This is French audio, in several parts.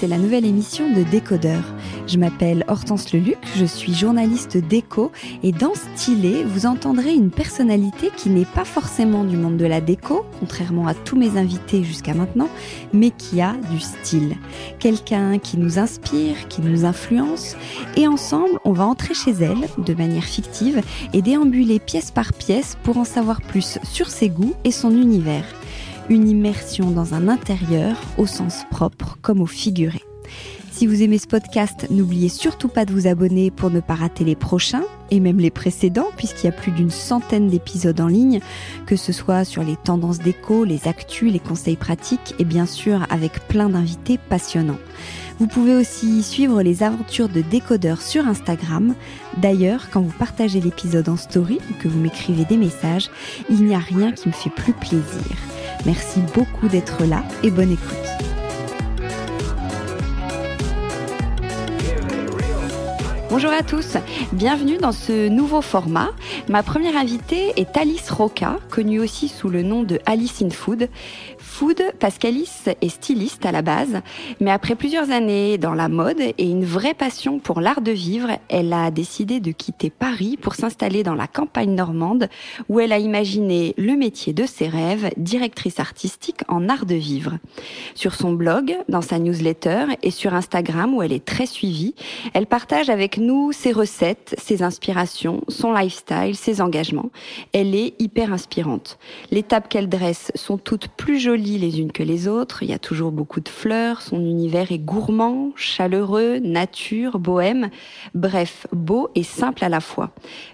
C'est la nouvelle émission de Décodeur. Je m'appelle Hortense Leluc, je suis journaliste déco et dans Stylé, vous entendrez une personnalité qui n'est pas forcément du monde de la déco, contrairement à tous mes invités jusqu'à maintenant, mais qui a du style. Quelqu'un qui nous inspire, qui nous influence et ensemble, on va entrer chez elle de manière fictive et déambuler pièce par pièce pour en savoir plus sur ses goûts et son univers une immersion dans un intérieur au sens propre comme au figuré. Si vous aimez ce podcast, n'oubliez surtout pas de vous abonner pour ne pas rater les prochains et même les précédents, puisqu'il y a plus d'une centaine d'épisodes en ligne, que ce soit sur les tendances déco, les actus, les conseils pratiques et bien sûr avec plein d'invités passionnants. Vous pouvez aussi suivre les aventures de décodeurs sur Instagram. D'ailleurs, quand vous partagez l'épisode en story ou que vous m'écrivez des messages, il n'y a rien qui me fait plus plaisir. Merci beaucoup d'être là et bonne écoute. Bonjour à tous, bienvenue dans ce nouveau format. Ma première invitée est Alice Roca, connue aussi sous le nom de Alice in Food food parce qu'Alice est styliste à la base, mais après plusieurs années dans la mode et une vraie passion pour l'art de vivre, elle a décidé de quitter Paris pour s'installer dans la campagne normande où elle a imaginé le métier de ses rêves, directrice artistique en art de vivre. Sur son blog, dans sa newsletter et sur Instagram où elle est très suivie, elle partage avec nous ses recettes, ses inspirations, son lifestyle, ses engagements. Elle est hyper inspirante. Les tables qu'elle dresse sont toutes plus jolies les unes que les autres. Il y a toujours beaucoup de fleurs. Son univers est gourmand, chaleureux, nature, bohème. Bref, beau et simple à la fois.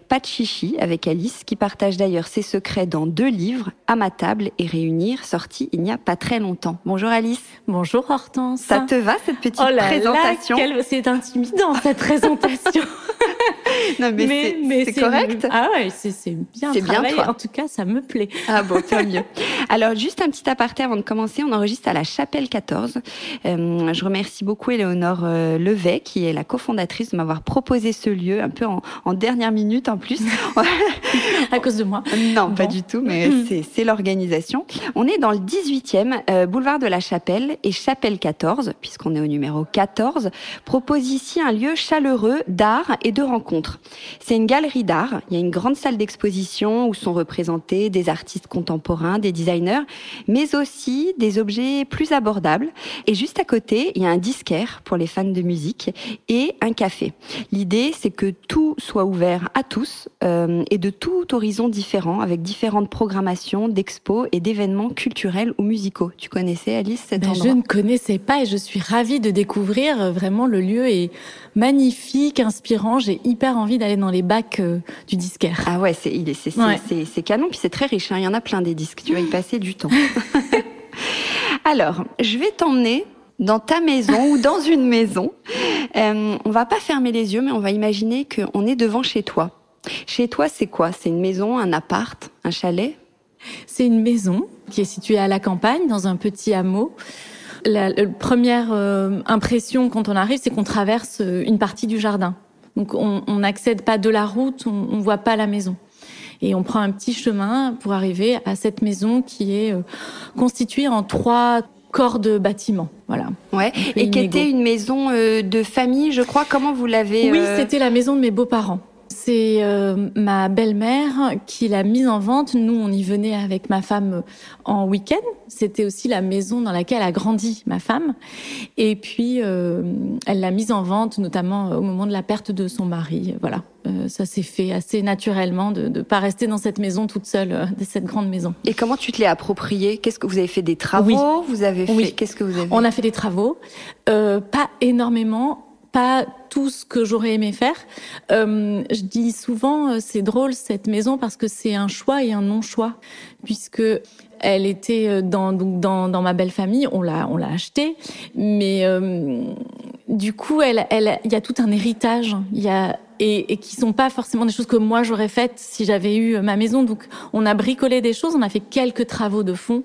Pas de chichi avec Alice, qui partage d'ailleurs ses secrets dans deux livres, À ma table et Réunir, sortis il n'y a pas très longtemps. Bonjour Alice. Bonjour Hortense. Ça te va cette petite oh présentation? C'est intimidant cette présentation. non mais, c'est correct. Ah ouais, c'est bien travaillé. Bien En tout cas, ça me plaît. Ah bon, tant mieux. Alors juste un petit aparté avant de commencer, on enregistre à la Chapelle 14. Euh, je remercie beaucoup Éléonore euh, Levet, qui est la cofondatrice, de m'avoir proposé ce lieu un peu en, en dernière minute en plus. à cause de moi Non, pas du tout, mais c'est l'organisation. On est dans le 18e euh, boulevard de la Chapelle et Chapelle 14, puisqu'on est au numéro 14, propose ici un lieu chaleureux d'art et de rencontres. C'est une galerie d'art. Il y a une grande salle d'exposition où sont représentés des artistes contemporains, des designers, mais aussi des objets plus abordables. Et juste à côté, il y a un disquaire pour les fans de musique et un café. L'idée, c'est que tout soit ouvert à tous euh, et de tout horizon différent, avec différentes programmations d'expos et d'événements culturels ou musicaux. Tu connaissais Alice cet ben, endroit? Je ne connaissais pas et je suis ravie de découvrir. Vraiment, le lieu est magnifique, inspirant. J'ai hyper envie d'aller dans les bacs euh, du disquaire. Ah ouais, c'est c'est canon puis c'est très riche. Hein. Il y en a plein des disques. Tu vas y passer du temps. Alors, je vais t'emmener dans ta maison ou dans une maison. Euh, on va pas fermer les yeux, mais on va imaginer qu'on est devant chez toi. Chez toi, c'est quoi? C'est une maison, un appart, un chalet? C'est une maison qui est située à la campagne, dans un petit hameau. La, première euh, impression quand on arrive, c'est qu'on traverse euh, une partie du jardin. Donc on n'accède pas de la route, on, on voit pas la maison. Et on prend un petit chemin pour arriver à cette maison qui est euh, constituée en trois corps de bâtiment. Voilà. Ouais. Et qui était une maison euh, de famille, je crois. Comment vous l'avez Oui, c'était la maison de mes beaux-parents. C'est ma belle-mère qui l'a mise en vente. Nous, on y venait avec ma femme en week-end. C'était aussi la maison dans laquelle a grandi ma femme. Et puis, elle l'a mise en vente, notamment au moment de la perte de son mari. Voilà. Euh, ça s'est fait assez naturellement de ne pas rester dans cette maison toute seule, euh, de cette grande maison. Et comment tu te l'es approprié Qu'est-ce que vous avez fait des travaux? Vous avez fait Qu'est-ce que vous avez On a fait des travaux, euh, pas énormément. Pas tout ce que j'aurais aimé faire. je dis souvent, c'est drôle cette maison parce que c'est un choix et un non-choix, puisque elle était dans, dans, dans ma belle famille, on l'a on l'a achetée, mais du coup, elle, elle, il y a tout un héritage. Y a et, et qui sont pas forcément des choses que moi j'aurais faites si j'avais eu ma maison. Donc, on a bricolé des choses, on a fait quelques travaux de fond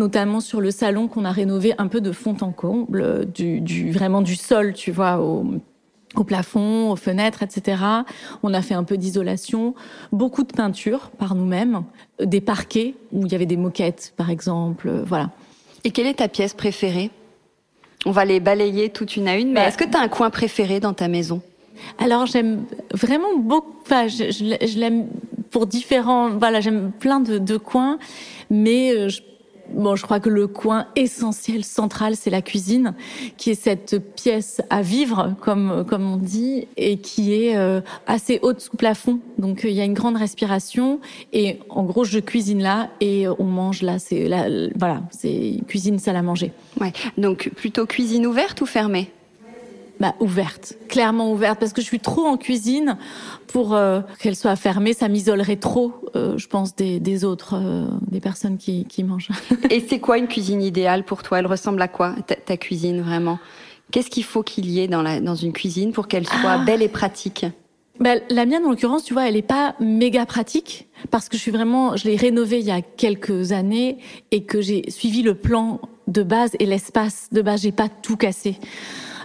notamment sur le salon qu'on a rénové un peu de fond en comble, du, du vraiment du sol, tu vois, au, au plafond, aux fenêtres, etc. On a fait un peu d'isolation, beaucoup de peinture par nous-mêmes, des parquets où il y avait des moquettes, par exemple, voilà. Et quelle est ta pièce préférée? On va les balayer toute une à une, mais bah, est-ce que tu as un coin préféré dans ta maison? Alors j'aime vraiment beaucoup. Enfin, je, je, l'aime pour différents. Voilà, j'aime plein de, de, coins, mais euh, je, bon, je crois que le coin essentiel, central, c'est la cuisine, qui est cette pièce à vivre, comme comme on dit, et qui est euh, assez haute sous plafond. Donc il y a une grande respiration, et en gros je cuisine là et on mange là. C'est là, voilà, c'est cuisine salle à manger. Ouais. Donc plutôt cuisine ouverte ou fermée? Bah, ouverte, clairement ouverte, parce que je suis trop en cuisine pour euh, qu'elle soit fermée. Ça m'isolerait trop, euh, je pense, des, des autres, euh, des personnes qui, qui mangent. Et c'est quoi une cuisine idéale pour toi? Elle ressemble à quoi ta, ta cuisine vraiment? Qu'est-ce qu'il faut qu'il y ait dans, la, dans une cuisine pour qu'elle soit ah. belle et pratique? Bah, la mienne, en l'occurrence, tu vois, elle est pas méga pratique parce que je suis vraiment, je l'ai rénovée il y a quelques années et que j'ai suivi le plan de base et l'espace de base. J'ai pas tout cassé.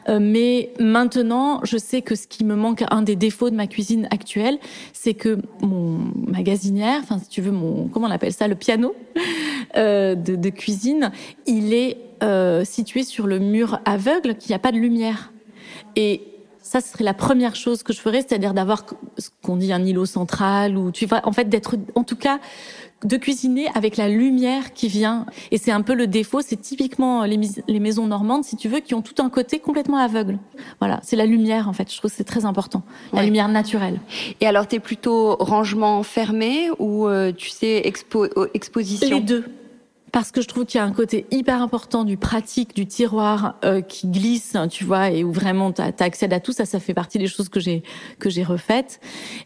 Euh, mais maintenant, je sais que ce qui me manque, un des défauts de ma cuisine actuelle, c'est que mon magasinière, enfin si tu veux mon, comment on appelle ça, le piano euh, de, de, cuisine, il est euh, situé sur le mur aveugle, qu'il n'y a pas de lumière. Et ça, ce serait la première chose que je ferais, c'est-à-dire d'avoir ce qu'on dit un îlot central, ou tu vois, en fait, d'être, en tout cas, de cuisiner avec la lumière qui vient. Et c'est un peu le défaut, c'est typiquement les, les, maisons normandes, si tu veux, qui ont tout un côté complètement aveugle. Voilà, c'est la lumière en fait. Je trouve que c'est très important, la lumière naturelle. Et alors, t'es plutôt rangement fermé ou euh, tu sais expo exposition? Les deux parce que je trouve qu'il y a un côté hyper important du pratique du tiroir euh, qui glisse, tu vois, et où vraiment tu accèdes à tout ça. Ça fait partie des choses que j'ai que j'ai refaites.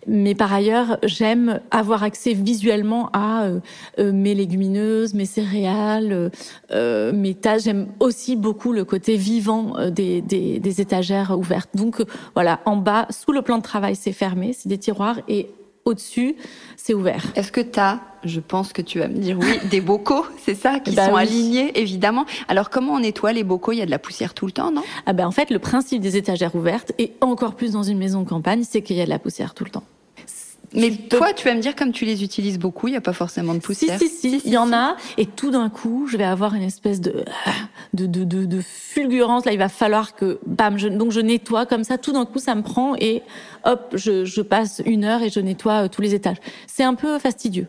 Mais par ailleurs, j'aime avoir accès visuellement à euh, euh, mes légumineuses, mes céréales, mes tâches. J'aime aussi beaucoup le côté vivant des, des, des étagères ouvertes. Donc voilà, en bas, sous le plan de travail, c'est fermé, c'est des tiroirs et au-dessus, c'est ouvert. Est-ce que tu as, je pense que tu vas me dire oui, des bocaux, c'est ça, qui bah sont alignés, évidemment. Alors, comment on nettoie les bocaux? Il y a de la poussière tout le temps, non? Ah ben, en fait, le principe des étagères ouvertes, et encore plus dans une maison de campagne, c'est qu'il y a de la poussière tout le temps. Mais toi, tu vas me dire, comme tu les utilises beaucoup, il n'y a pas forcément de poussière. Si, si, si, il y en a. Et tout d'un coup, je vais avoir une espèce de, de, de, de, de fulgurance. Là, il va falloir que, bam, je, donc je nettoie comme ça. Tout d'un coup, ça me prend et hop, je, je passe une heure et je nettoie euh, tous les étages. C'est un peu fastidieux.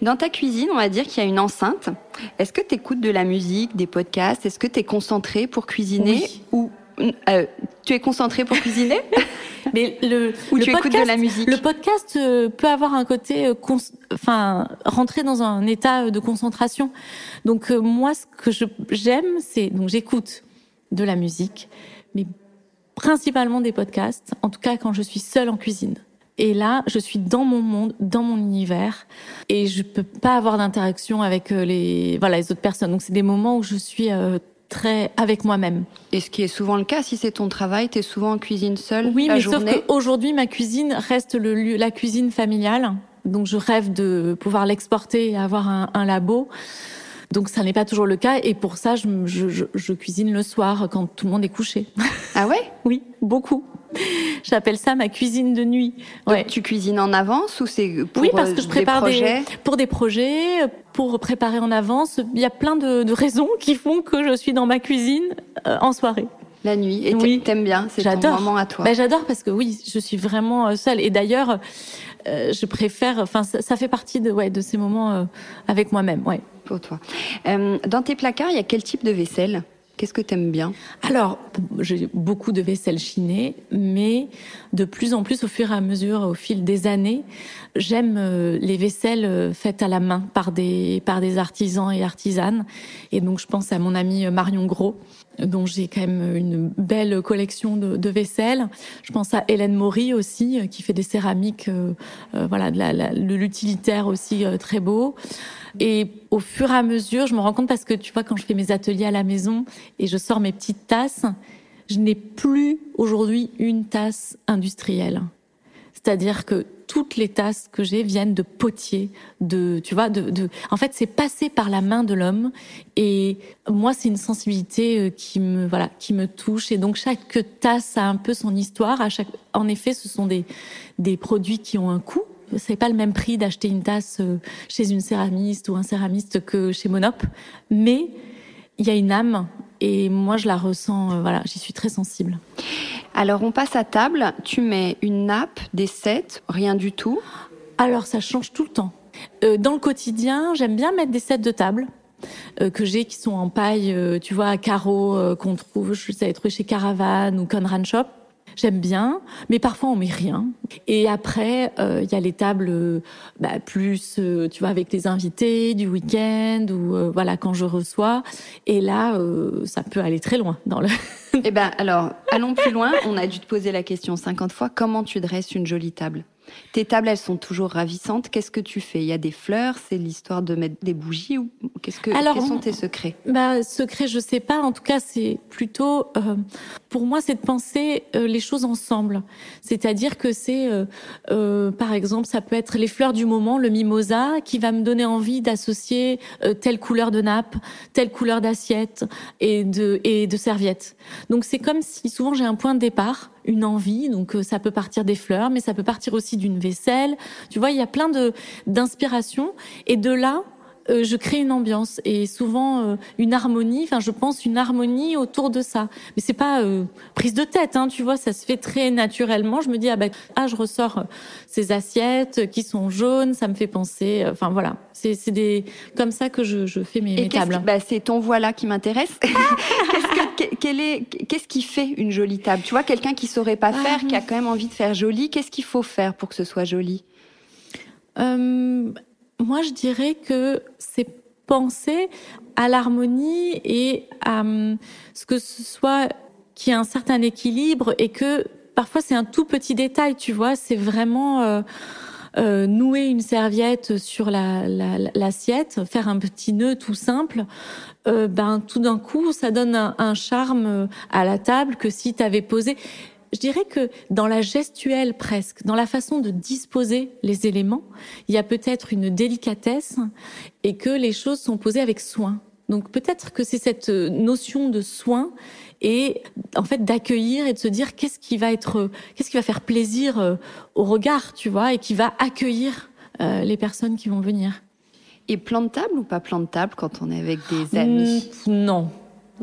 Dans ta cuisine, on va dire qu'il y a une enceinte. Est-ce que tu écoutes de la musique, des podcasts? Est-ce que tu es concentré pour cuisiner oui. ou euh, tu es concentré pour cuisiner Mais le, Ou le tu podcast, écoutes de la musique Le podcast euh, peut avoir un côté, euh, enfin, rentrer dans un état de concentration. Donc euh, moi, ce que j'aime, c'est donc j'écoute de la musique, mais principalement des podcasts. En tout cas, quand je suis seule en cuisine. Et là, je suis dans mon monde, dans mon univers, et je peux pas avoir d'interaction avec les, voilà, les autres personnes. Donc c'est des moments où je suis euh, très avec moi-même. Et ce qui est souvent le cas, si c'est ton travail, tu es souvent en cuisine seule Oui, la mais journée. sauf qu'aujourd'hui, ma cuisine reste le lieu, la cuisine familiale. Donc je rêve de pouvoir l'exporter et avoir un, un labo. Donc ça n'est pas toujours le cas et pour ça je, je, je, cuisine le soir quand tout le monde est couché. Ah ouais? Oui, beaucoup. J'appelle ça ma cuisine de nuit. Ouais. tu cuisines en avance ou c'est pour Oui, parce que je prépare des projets pour des projets, pour préparer en avance. Il y a plein de, de raisons qui font que je suis dans ma cuisine euh, en soirée. La nuit. Et oui. t'aimes bien, c'est ton moment à toi. Ben, j'adore parce que oui, je suis vraiment euh, seule. Et d'ailleurs, euh, je préfère. Enfin, ça, ça, fait partie de ouais de ces moments euh, avec moi-même. Ouais. Pour toi. Euh, dans tes placards, il y a quel type de vaisselle? Qu'est-ce que tu aimes bien? Alors, j'ai beaucoup de vaisselle chinée, mais de plus en plus, au fur et à mesure, au fil des années, j'aime euh, les vaisselles euh, faites à la main par des par des artisans et artisanes. Et donc, je pense à mon amie Marion Gros, dont j'ai quand même une belle collection de, vaisselle. Je pense à Hélène Maury aussi, euh, qui fait des céramiques, euh, voilà, de l'utilitaire aussi très beau. Et au fur et à mesure, je me rends compte parce que tu vois, quand je fais mes ateliers à la maison et je sors mes petites tasses, je n'ai plus aujourd'hui une tasse industrielle. C'est-à-dire que toutes les tasses que j'ai viennent de potiers, de, tu vois, de, en fait, c'est passé par la main de l'homme. Et moi, c'est une sensibilité euh, qui me, voilà, qui me touche. Et donc, chaque tasse a un peu son histoire. En effet, ce sont des, des produits qui ont un coût c'est pas le même prix d'acheter une tasse euh, chez une céramiste ou un céramiste que chez Monop, mais il y a une âme et moi je la ressens, euh, voilà, j'y suis très sensible. Alors on passe à table, tu mets une nappe, des sets, rien du tout Alors ça change tout le temps. Euh, dans le quotidien, j'aime bien mettre des sets de table. que j'ai qui sont en paille, tu vois, à carreaux qu'on trouve, je sais, chez Caravan ou Conran Shop. J'aime bien, mais parfois on met rien. Et après, il euh, y a les tables euh, bah, plus, euh, tu vois, avec les invités du week-end ou voilà quand je reçois. Et là, ça peut aller très loin dans le. eh ben alors, allons plus loin. On a dû te poser la question 50 fois. Comment tu dresses une jolie table? Tes tables, elles sont toujours ravissantes. Qu'est-ce que tu fais? Il y a des fleurs, c'est l'histoire de mettre des bougies ou qu'est-ce que Alors, quels sont tes secrets? Bah, secret, je sais pas. En tout cas, c'est plutôt euh, pour moi, c'est de penser euh, les choses ensemble. C'est-à-dire que c'est, euh, par exemple, ça peut être les fleurs du moment, le mimosa, qui va me donner envie d'associer telle couleur de nappe, telle couleur d'assiette et de et de serviette. Donc c'est comme si souvent j'ai un point de départ une envie. Donc euh, ça peut partir des fleurs, mais ça peut partir aussi d'une vaisselle. Tu vois, il y a plein de d'inspiration. Et de là, euh, je crée une ambiance et souvent euh, une harmonie. Enfin, je pense une harmonie autour de ça. Mais c'est pas euh, prise de tête, hein, tu vois. Ça se fait très naturellement. Je me dis ah ben ah je ressors ces assiettes qui sont jaunes. Ça me fait penser. Enfin voilà, c'est des comme ça que je, je fais mes, mes tables. Bah, c'est ton voilà qui m'intéresse. qu'est-ce que quel est qu'est-ce qui fait une jolie table? Tu vois, quelqu'un qui saurait pas faire, qui a quand même envie de faire joli. Qu'est-ce qu'il faut faire pour que ce soit joli? Moi, je dirais que c'est penser à l'harmonie et à hum, ce que ce soit qui a un certain équilibre et que parfois c'est un tout petit détail, tu vois, c'est vraiment euh, euh, nouer une serviette sur la, l'assiette, faire un petit nœud tout simple, euh, ben tout d'un coup ça donne un, un, charme à la table que si tu avais posé je dirais que dans la gestuelle presque, dans la façon de disposer les éléments, il y a peut-être une délicatesse et que les choses sont posées avec soin. Donc peut-être que c'est cette notion de soin et en fait d'accueillir et de se dire qu'est-ce qui va être, qu'est-ce qui va faire plaisir euh, au regard, tu vois, et qui va accueillir euh, les personnes qui vont venir. Et plan de table ou pas plan de table quand on est avec des amis? Non,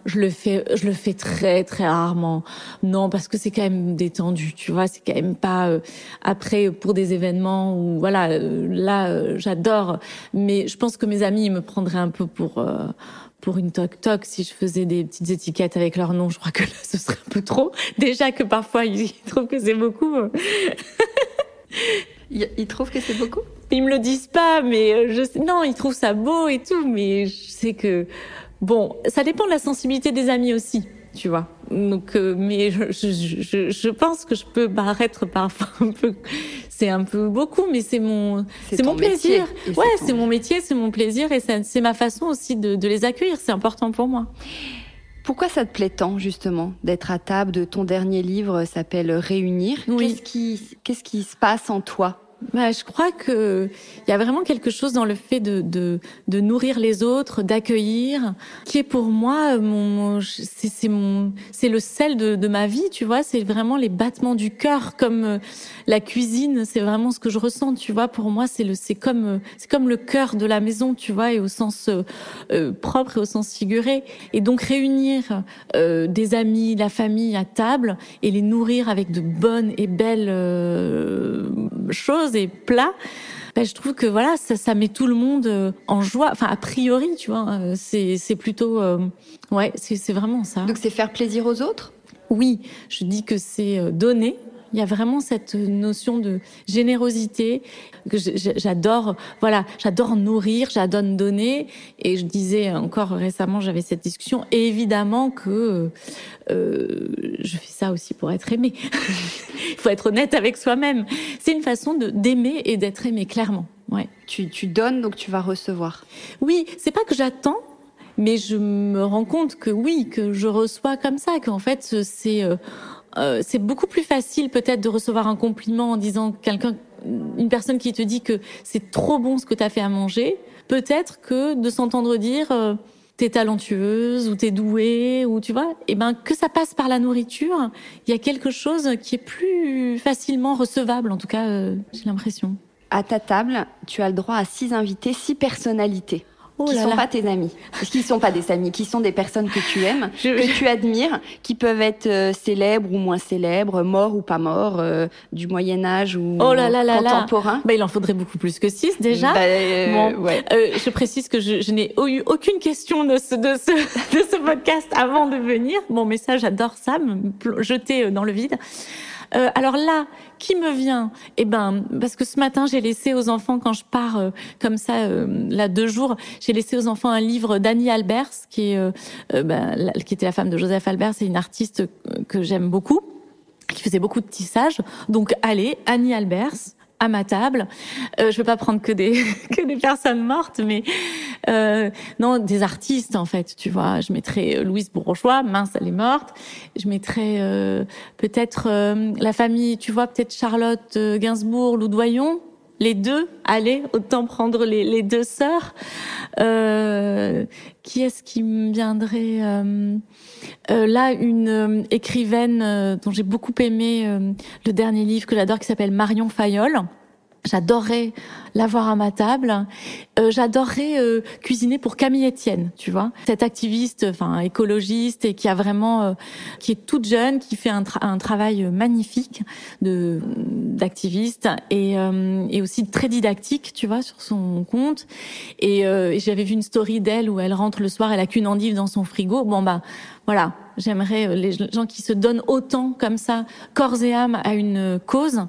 je le fais, je le fais très très rarement. Non, parce que c'est quand même détendu, tu vois. C'est quand même pas euh, après pour des événements où voilà, euh, là euh, j'adore. Mais je pense que mes amis ils me prendraient un peu pour pour une toc toc si je faisais des petites étiquettes avec leur nom. Je crois que là ce serait un peu trop. Déjà que parfois ils, trouvent que c'est beaucoup. ils trouvent que c'est beaucoup? Ils me le disent pas, mais je sais, non, ils trouvent ça beau et tout, mais je sais que Bon, ça dépend de la sensibilité des amis aussi, tu vois. Donc, euh, mais je, je, je, pense que je peux paraître parfois un peu, c'est un peu beaucoup, mais c'est mon, c'est mon plaisir. Ouais, c'est mon métier, c'est mon plaisir et c'est ma façon aussi de, de les accueillir. C'est important pour moi. Pourquoi ça te plaît tant justement d'être à table de ton dernier livre s'appelle Réunir? Qu'est-ce qui, qu'est-ce qui se passe en toi? Bah, je crois que il y a vraiment quelque chose dans le fait de de, de nourrir les autres, d'accueillir, qui est pour moi mon c'est c'est mon c'est le sel de, de ma vie, tu vois. C'est vraiment les battements du cœur, comme euh, la cuisine. C'est vraiment ce que je ressens, tu vois. Pour moi, c'est le c'est comme euh, c'est comme le cœur de la maison, tu vois, et au sens euh, propre et au sens figuré. Et donc réunir euh, des amis, la famille à table et les nourrir avec de bonnes et belles choses et plats, ben, je trouve que voilà, ça, ça met tout le monde euh, en joie. Enfin, a priori, tu vois, euh, c'est c'est plutôt, euh, ouais, c'est vraiment ça. Donc c'est faire plaisir aux autres? Oui, je dis que c'est donner il y a vraiment cette notion de générosité que j'adore. Voilà, j'adore nourrir, j'adore donner. Et je disais encore récemment, j'avais cette discussion. Et évidemment que euh, je fais ça aussi pour être aimé. Il faut être honnête avec soi-même. C'est une façon d'aimer et d'être aimé clairement. Ouais. Tu, tu donnes donc tu vas recevoir. Oui, c'est pas que j'attends mais je me rends compte que oui, que je reçois comme ça, qu'en fait c'est euh, c'est beaucoup plus facile peut-être de recevoir un compliment en disant quelqu'un, une personne qui te dit que c'est trop bon ce que tu as fait à manger, peut-être que de s'entendre dire euh, t'es talentueuse ou t'es douée ou tu vois, et eh ben que ça passe par la nourriture, il y a quelque chose qui est plus facilement recevable. En tout cas, euh, j'ai l'impression. À ta table, tu as le droit à six invités, six personnalités. Oh qui ne sont pas tes amis, qui sont pas des amis, qui sont des personnes que tu aimes, que tu admires, qui peuvent être euh, célèbres ou moins célèbres, morts ou pas morts, euh, du Moyen Âge ou oh là là contemporain. Bah, il en faudrait beaucoup plus que six déjà. Bah, euh, bon, ouais. je précise que je, je n'ai eu aucune question de ce, de, ce, de ce podcast avant de venir. Mon message, j'adore ça, me jeter dans le vide. Euh, alors là, qui me vient? Eh ben, parce que ce matin, j'ai laissé aux enfants, quand je pars euh, comme ça, euh, là deux jours, j'ai laissé aux enfants un livre d'Annie Albers, qui est, ben, qui était la femme de Joseph Albers, c'est une artiste que j'aime beaucoup, qui faisait beaucoup de tissage. Donc allez, Annie Albers à ma table. Euh, je veux pas prendre que des que des personnes mortes, mais euh, non, des artistes en fait. Tu vois, je mettrais euh, Louise Bourgeois, mince, elle est morte. Je mettrais euh, peut-être euh, la famille, tu vois, peut-être Charlotte Gainsbourg, Loudoyon. Les deux, allez, autant prendre les, deux sœurs. qui est-ce qui me viendrait Là, une écrivaine dont j'ai beaucoup aimé le dernier livre que j'adore, qui s'appelle Marion Fayol J'adorerais l'avoir à ma table. Euh, J'adorerais euh, cuisiner pour Camille Etienne, tu vois, cette activiste, enfin écologiste et qui a vraiment, euh, qui est toute jeune, qui fait un, un travail magnifique de d'activiste et, euh, et aussi très didactique, tu vois, sur son compte. Et, et j'avais vu une story d'elle où elle rentre le soir, elle a qu'une endive dans son frigo. Bon bah voilà, j'aimerais les gens qui se donnent autant comme ça, corps et âme à une cause.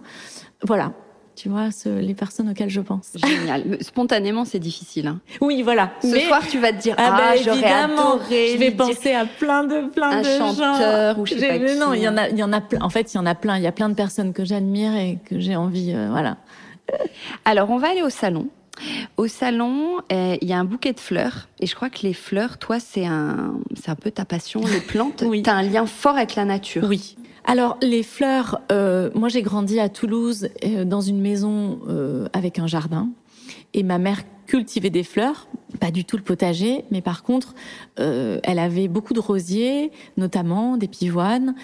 Voilà, tu vois, les personnes auxquelles je pense. Génial. Spontanément, c'est difficile. Hein. Oui, voilà. Ce soir, tu vas te dire, ah, ah bah, j'aurais adoré. Je vais penser à plein de, plein un de chanteur ou je sais pas qui. Non, il y en a, il y en a plein. En fait, il y en a plein. Il y a plein de personnes que j'admire et que j'ai envie, euh, voilà. Alors, on va aller au salon. Au salon, euh, il y a un bouquet de fleurs. Et je crois que les fleurs, toi, c'est un, c'est un peu ta passion, les plantes. oui. Tu as un lien fort avec la nature. Oui. Alors les fleurs, euh, moi j'ai grandi à Toulouse euh, dans une maison euh, avec un jardin et ma mère cultivait des fleurs, pas du tout le potager, mais par contre elle avait beaucoup de rosiers, notamment des pivoines.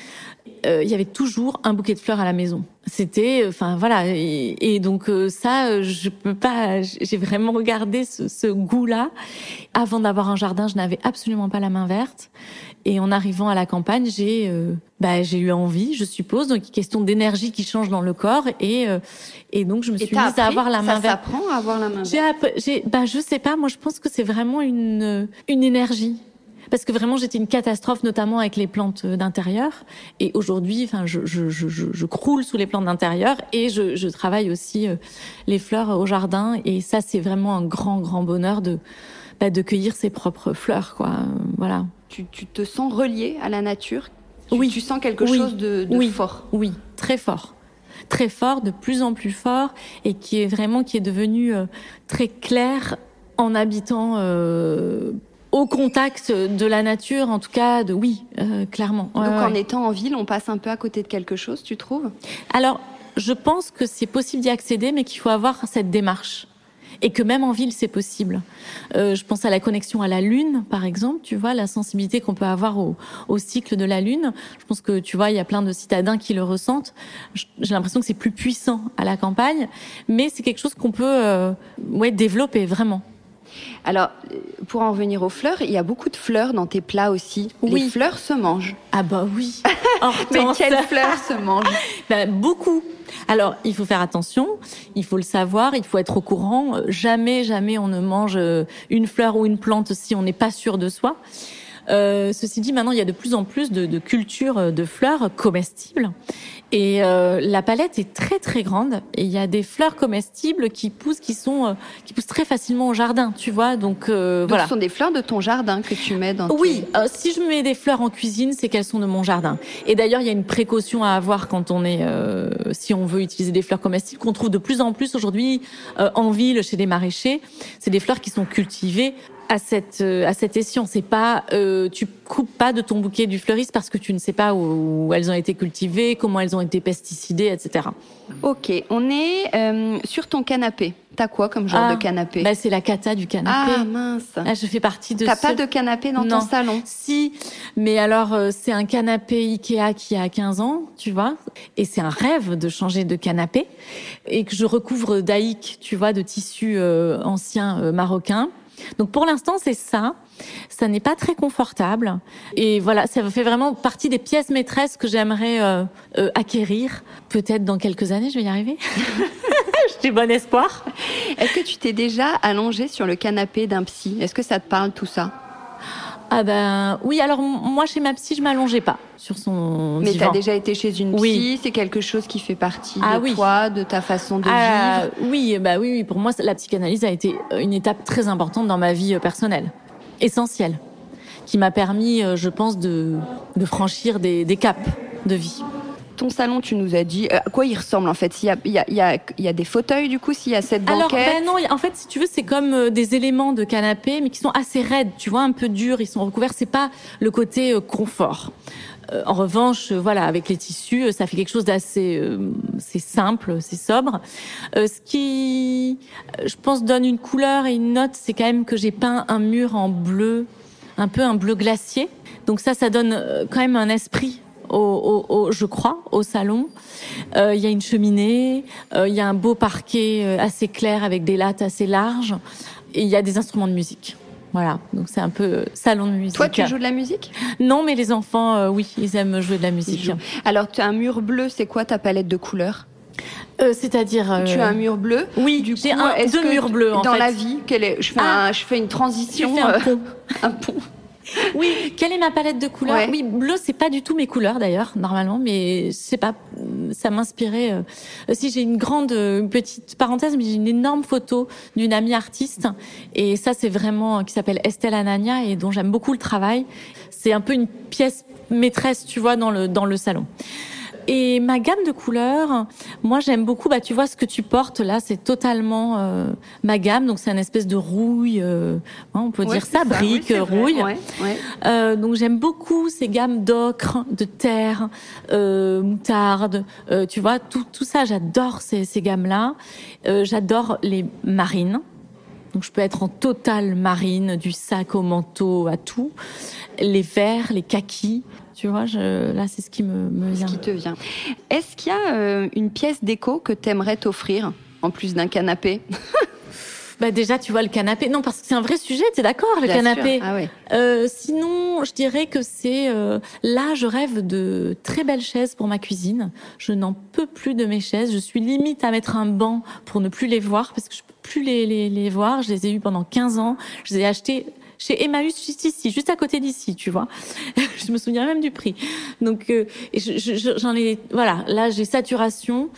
Il y avait toujours un bouquet de fleurs à la maison. C'était, enfin voilà, et, donc ça, je peux pas. J'ai vraiment regardé ce, ce goût-là. Avant d'avoir un jardin, je n'avais absolument pas la main verte. Et en arrivant à la campagne, j'ai euh, bah, j'ai eu envie, je suppose, donc question d'énergie qui change dans le corps et euh, et donc je me suis mise à avoir la main verte. Ça s'apprend à avoir la main verte. J'ai bah je sais pas, moi je pense que c'est vraiment une une énergie parce que vraiment j'étais une catastrophe notamment avec les plantes d'intérieur. Et aujourd'hui enfin je, je, je, je, croule sous les plantes d'intérieur et je, je travaille aussi euh, les fleurs au jardin. Et ça c'est vraiment un grand grand bonheur de bah, de cueillir ses propres fleurs quoi. Voilà. Tu, te sens relié à la nature? Oui. Tu sens quelque chose de, oui. fort? Oui, très fort. Très fort, de plus en plus fort, et qui est vraiment, qui est devenu euh, très clair en habitant euh, au contact de la nature, en tout cas, de oui, euh, clairement. Donc en étant en ville, on passe un peu à côté de quelque chose, tu trouves? Alors, Je pense que c'est possible d'y accéder, mais qu'il faut avoir cette démarche et que même en ville c'est possible. Euh, je pense à la connexion à la lune, par exemple, tu vois, la sensibilité qu'on peut avoir au, au, cycle de la lune. Je pense que tu vois, il y a plein de citadins qui le ressentent. J'ai l'impression que c'est plus puissant à la campagne, mais c'est quelque chose qu'on peut euh, ouais développer vraiment. Alors, pour en revenir aux fleurs, il y a beaucoup de fleurs dans tes plats aussi. Oui. Les fleurs se mangent. Ah bah oui. Mais quelles fleurs se mangent? Bah, Beaucoup. Alors, il faut faire attention, il faut le savoir, il faut être au courant. Jamais, jamais on ne mange euh, une fleur ou une plante si on n'est pas sûr de soi. Euh, ceci dit, maintenant, il y a de plus en plus de, de cultures de fleurs comestibles. Et euh, la palette est très très grande. Et il y a des fleurs comestibles qui poussent, qui sont, euh, qui poussent très facilement au jardin, tu vois. Donc, euh, Donc voilà. Ce sont des fleurs de ton jardin que tu mets dans. Oui, tes... euh, si je mets des fleurs en cuisine, c'est qu'elles sont de mon jardin. Et d'ailleurs, il y a une précaution à avoir quand on est, euh, si on veut utiliser des fleurs comestibles, qu'on trouve de plus en plus aujourd'hui euh, en ville chez les maraîchers. C'est des fleurs qui sont cultivées à cette à cette escient. C'est pas euh, tu coupes pas de ton bouquet du fleuriste parce que tu ne sais pas où, où elles ont été cultivées, comment elles ont été pesticidées, etc. Ok, on est euh, sur ton canapé. T'as quoi comme genre Ah, de canapé? Bah c'est la cata du canapé. Ah mince. Ah, je fais partie de. T'as ce- pas de canapé dans Non. ton salon? Si, mais alors euh, c'est un canapé Ikea qui a 15 ans, tu vois, et c'est un rêve de changer de canapé et que je recouvre d'Aïk, tu vois, de tissu euh, ancien euh, marocain. Donc pour l'instant c'est ça. Ça n'est pas très confortable et voilà, ça fait vraiment partie des pièces maîtresses que j'aimerais euh, euh, acquérir. Peut-être dans quelques années, je vais y arriver. J'ai bon espoir. Est-ce que tu t'es déjà allongé sur le canapé d'un psy? Est-ce que ça te parle tout ça? Ah ben oui, alors moi chez ma psy, je m'allongeais pas sur son Mais divan. t'as déjà été chez une psy, Oui. c'est quelque chose qui fait partie Ah de oui. toi, de ta façon de Ah, vivre. oui, bah oui, oui. Pour moi, la psychanalyse a été euh, une étape très importante dans ma vie euh, personnelle, essentielle, qui m'a permis, euh, je pense, de, de franchir des, des caps de vie. Ton salon, tu nous as dit euh, à quoi il ressemble en fait? S'il y a, il y, a, il y, a, il y a des fauteuils du coup, s'il y a cette Alors, banquette? ben non, en fait, si tu veux, c'est comme euh, des éléments de canapé, mais qui sont assez raides, tu vois, un peu durs, ils sont recouverts. C'est pas le côté euh, confort. En revanche, voilà, avec les tissus, ça fait quelque chose d'assez, euh, c'est simple, c'est sobre. Euh, ce qui, je pense, donne une couleur et une note, c'est quand même que j'ai peint un mur en bleu, un peu un bleu glacier. Donc ça, ça donne quand même un esprit. Au, au, au- je crois, au salon. Euh, Il y a une cheminée, euh, il y a un beau parquet euh, assez clair avec des lattes assez larges, et il y a des instruments de musique. Voilà, donc c'est un peu salon de musique. Toi, tu joues de la musique? Non, mais les enfants, euh, oui, ils aiment jouer de la musique. Alors, tu as un mur bleu, c'est quoi ta palette de couleurs? Euh, C'est-à-dire. euh, Tu as un mur bleu Oui, Du j'ai coup, un, deux murs bleus en dans fait. la vie, quelle est... je, fais Ah. un- je fais une Tu transition. fais un pont. un pont. Oui, quelle est ma palette de couleurs Ouais. Oui, bleu, c'est pas du tout mes couleurs d'ailleurs, normalement, mais c'est pas, ça m'inspirait. euh, Si j'ai une grande une petite parenthèse, mais j'ai une énorme photo d'une amie artiste, et ça c'est vraiment qui s'appelle Estelle Anania et dont j'aime beaucoup le travail. C'est un peu une pièce maîtresse, tu vois, dans le dans le salon. Et ma gamme de couleurs, moi j'aime beaucoup. Bah tu vois ce que tu portes là, c'est totalement euh, ma gamme. Donc c'est une espèce de rouille, euh, hein, on peut Ouais, dire ça, brique, rouille. Ouais, ouais. Euh, donc j'aime beaucoup ces gammes d'ocre, de terre, euh, moutarde, euh, tu vois, tout, tout ça, j'adore ces, ces gammes-là. Euh, j'adore les marines. Donc je peux être en totale marine, du sac au manteau à tout. Les verts, les kakis, tu vois, je, là c'est ce qui me, me ce vient. qui te vient. Est-ce qu'il y a euh, une pièce déco que tu aimerais t'offrir en plus d'un canapé? Bah déjà tu vois le canapé. Non parce que c'est un vrai sujet, t'es d'accord le Bien canapé? sûr. Ah ouais. Euh, sinon, je dirais que c'est euh, là, je rêve de très belles chaises pour ma cuisine. Je n'en peux plus de mes chaises. Je suis limite à mettre un banc pour ne plus les voir parce que je peux plus les, les, les voir. Je les ai eues pendant 15 ans. Je les ai achetées chez Emmaüs juste ici, juste à côté d'ici, tu vois. je me souviens même du prix. Donc, euh, et je- je- j'en ai, voilà, là j'ai saturation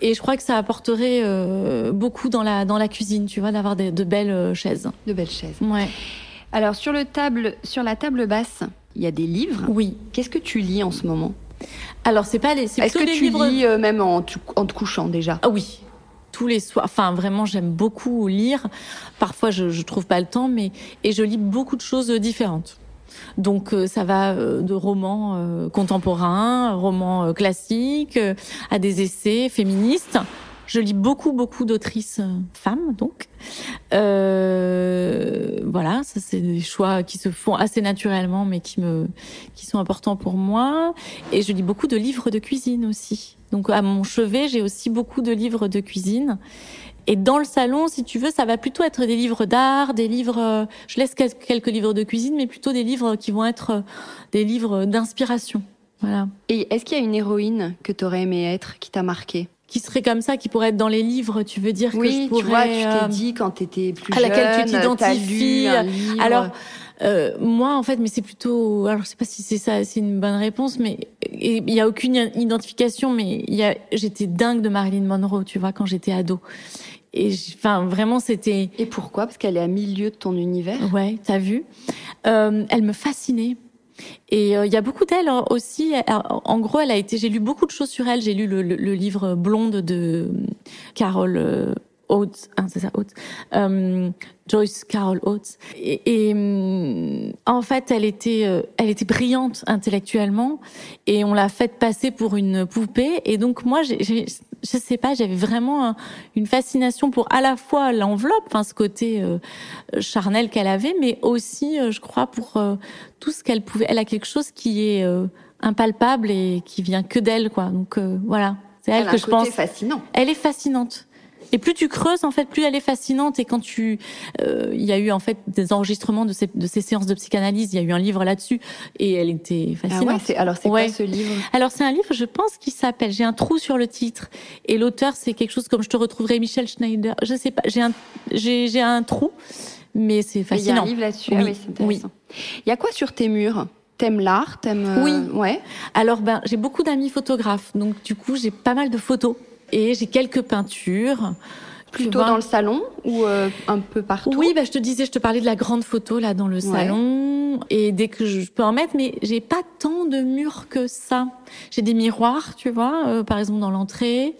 et je crois que ça apporterait euh, beaucoup dans la dans la cuisine, tu vois, d'avoir de belles euh, chaises. De belles chaises. Ouais. Alors sur le table, sur la table basse, il y a des livres. Oui. Qu'est-ce que tu lis en ce moment? Alors c'est pas les, Est-ce que des tu livres. lis euh, même en, en te couchant déjà? Ah oui, les soirs. Enfin, vraiment, j'aime beaucoup lire. Parfois, je, je trouve pas le temps, mais et je lis beaucoup de choses différentes. Donc ça va de romans contemporains, romans classiques, à des essais féministes. Je lis beaucoup, beaucoup d'autrices femmes, donc. Euh, voilà, ça c'est des choix qui se font assez naturellement, mais qui me, qui sont importants pour moi. Et je lis beaucoup de livres de cuisine aussi. Donc à mon chevet, j'ai aussi beaucoup de livres de cuisine. Et dans le salon, si tu veux, ça va plutôt être des livres d'art, des livres. Euh, je laisse quelques livres de cuisine, mais plutôt des livres qui vont être euh, des livres d'inspiration. Voilà. Et est-ce qu'il y a une héroïne que tu aurais aimé être, qui t'a marqué? Qui serait comme ça, qui pourrait être dans les livres, tu veux dire oui, que je pourrais... tu vois, tu t'es euh, dit quand tu étais plus à laquelle tu t'identifies. Alors euh, moi en fait, mais c'est plutôt, alors je sais pas si c'est ça, c'est une bonne réponse, mais il y a aucune identification, mais il y a, j'étais dingue de Marilyn Monroe, tu vois, quand j'étais ado. Et enfin vraiment c'était. Et pourquoi? Parce qu'elle est à milieu de ton univers? Ouais, t'as vu? Euh, elle me fascinait et euh, il y a beaucoup d'elle hein, aussi. En gros, elle a été. J'ai lu beaucoup de choses sur elle. J'ai lu le, livre Blonde de euh, Oates. C'est ça, Oates. Euh, Joyce Carol Oates. Et, en fait, elle était, euh, elle était brillante intellectuellement, et on l'a faite passer pour une poupée. Et donc moi, j'ai, je sais pas, j'avais vraiment une fascination pour à la fois l'enveloppe, enfin ce côté euh, charnel qu'elle avait, mais aussi, euh, je crois, pour euh, tout ce qu'elle pouvait. Elle a quelque chose qui est impalpable et qui vient que d'elle, quoi. Donc voilà, c'est elle, que je pense. fascinant. Elle est fascinante. Et plus tu creuses, en fait, plus elle est fascinante. Et quand tu, euh, il y a eu en fait des enregistrements de ces, de ces séances de psychanalyse. Il y a eu un livre là-dessus, et elle était fascinante. Ah ouais, alors c'est quoi ce livre? Alors c'est un livre, je pense, qui s'appelle. J'ai un trou sur le titre, et l'auteur c'est quelque chose comme je te retrouverai Michel Schneider. Je sais pas. J'ai un, j'ai, j'ai un trou, mais c'est fascinant. Il y a un livre là-dessus. Oui, ah c'est intéressant. Il y a quoi sur tes murs? T'aimes l'art? T'aimes euh, Oui. Ouais. Alors ben, j'ai beaucoup d'amis photographes, donc du coup j'ai pas mal de photos et j'ai quelques peintures. Plutôt dans le salon ou euh, un peu partout? Oui, bah, je te disais, je te parlais de la grande photo là dans le salon et dès que je peux en mettre, mais j'ai pas tant de murs que ça. J'ai des miroirs, tu vois, euh, par exemple dans l'entrée.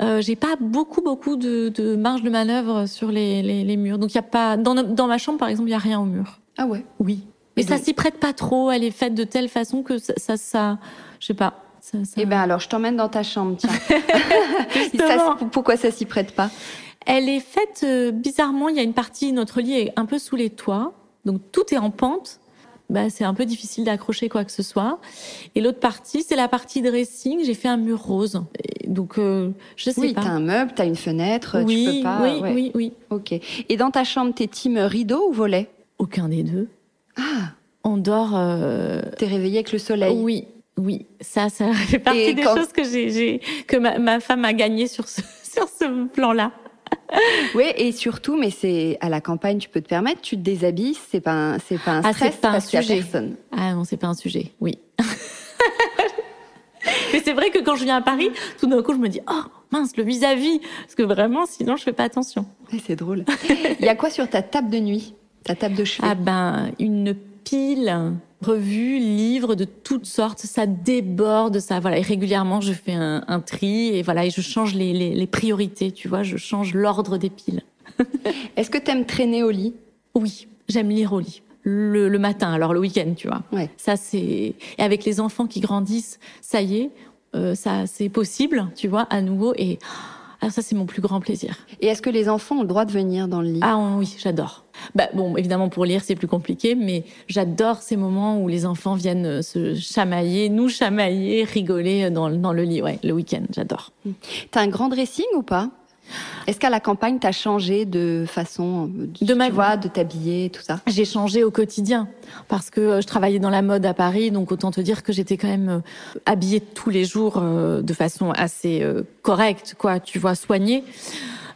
Euh, j'ai pas beaucoup beaucoup de, de, marge de manœuvre sur les, les, les murs. Donc il y a pas dans, dans ma chambre par exemple, il y a rien au mur. Ah ouais? Oui. Mais ça s'y prête pas trop. Elle est faite de telle façon que ça, ça, ça je sais pas. Eh ben alors, je t'emmène dans ta chambre, tiens. pourquoi ça s'y prête pas Elle est faite euh, bizarrement. Il y a une partie, notre lit est un peu sous les toits, donc tout est en pente. Bah, c'est un peu difficile d'accrocher quoi que ce soit. Et l'autre partie, c'est la partie dressing. J'ai fait un mur rose. donc, euh, je sais oui, pas. Oui, t'as un meuble, t'as une fenêtre, oui, tu peux pas. Oui, oui, oui. Ok. Et dans ta chambre, t'es team rideau ou volet? Aucun des deux. Ah. On dort. Euh... T'es réveillé avec le soleil. Oui, oui, ça, ça fait partie des choses que j'ai, que ma, ma, femme a gagné sur ce, sur ce plan-là. oui, et surtout, mais c'est à la campagne, tu peux te permettre, tu te déshabilles, c'est pas un, c'est pas un ah, stress pas un parce sujet. personne. Ah non, c'est pas un sujet, oui. mais c'est vrai que quand je viens à Paris, tout d'un coup, je me dis, oh mince, le vis-à-vis, parce que vraiment, sinon, je fais pas attention. c'est drôle. Il y a quoi sur ta table de nuit, ta table de chevet? Ah ben, une pile revues, livres de toutes sortes, ça déborde, ça voilà. Et régulièrement, je fais un, un tri et voilà, et je change les, les, les priorités, tu vois, je change l'ordre des piles. Est-ce que tu aimes traîner au lit? Oui, j'aime lire au lit. Le, le, matin, alors le week-end, tu vois. Ouais. Ça c'est et avec les enfants qui grandissent, ça y est, euh, ça c'est possible, tu vois, à nouveau et alors ça, c'est mon plus grand plaisir. Et est-ce que les enfants ont le droit de venir dans le lit? Ah oui, j'adore. Bah, bon, évidemment, pour lire, c'est plus compliqué, mais j'adore ces moments où les enfants viennent euh, se chamailler, nous chamailler, rigoler dans, dans le lit, ouais, le week-end, j'adore. T'as un grand dressing ou pas? Est-ce qu'à la campagne, tu as changé de façon de tu vois, de t'habiller, tout ça? J'ai changé au quotidien parce que euh, je travaillais dans la mode à Paris, donc autant te dire que j'étais quand même euh, habillée tous les jours euh, de façon assez correcte, quoi, tu vois, soignée.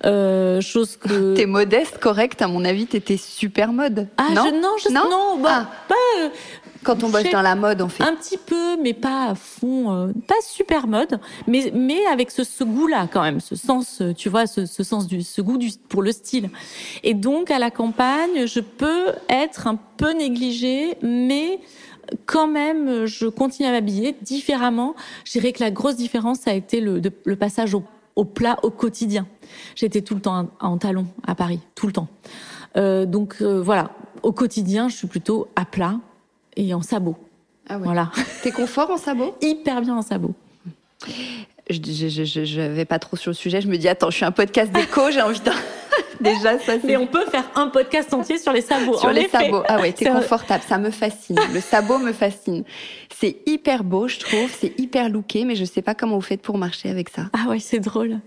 Euh, chose que t'es modeste, correcte. À mon avis, t'étais super mode. Ah non, je, non, je, non, non bah, ah. pas. Euh, Quand on bosse dans la mode, on fait un petit peu, mais pas à fond, euh, pas super mode, mais mais avec ce, ce goût-là quand même, ce sens, tu vois, ce, ce sens du, ce goût du pour le style. Et donc à la campagne, je peux être un peu négligée, mais quand même, je continue à m'habiller différemment. Je dirais que la grosse différence, ça a été le, le passage au au plat au quotidien. J'étais tout le temps en talons à Paris, tout le temps. Euh, donc euh, voilà, au quotidien, je suis plutôt à plat et en sabot. Ah ouais. Voilà. T'es confort en sabot? Hyper bien en sabot. je, je, je, je, je vais pas trop sur le sujet. Je me dis, attends, je suis un podcast d'éco, j'ai envie de... Déjà, ça, c'est... Mais on peut faire un podcast entier sur les sabots. Sur en les effet. sabots. Ah ouais, t'es confortable. Ça me fascine. Le sabot me fascine. C'est hyper beau, je trouve. C'est hyper looké, mais je sais pas comment vous faites pour marcher avec ça. Ah ouais, c'est drôle.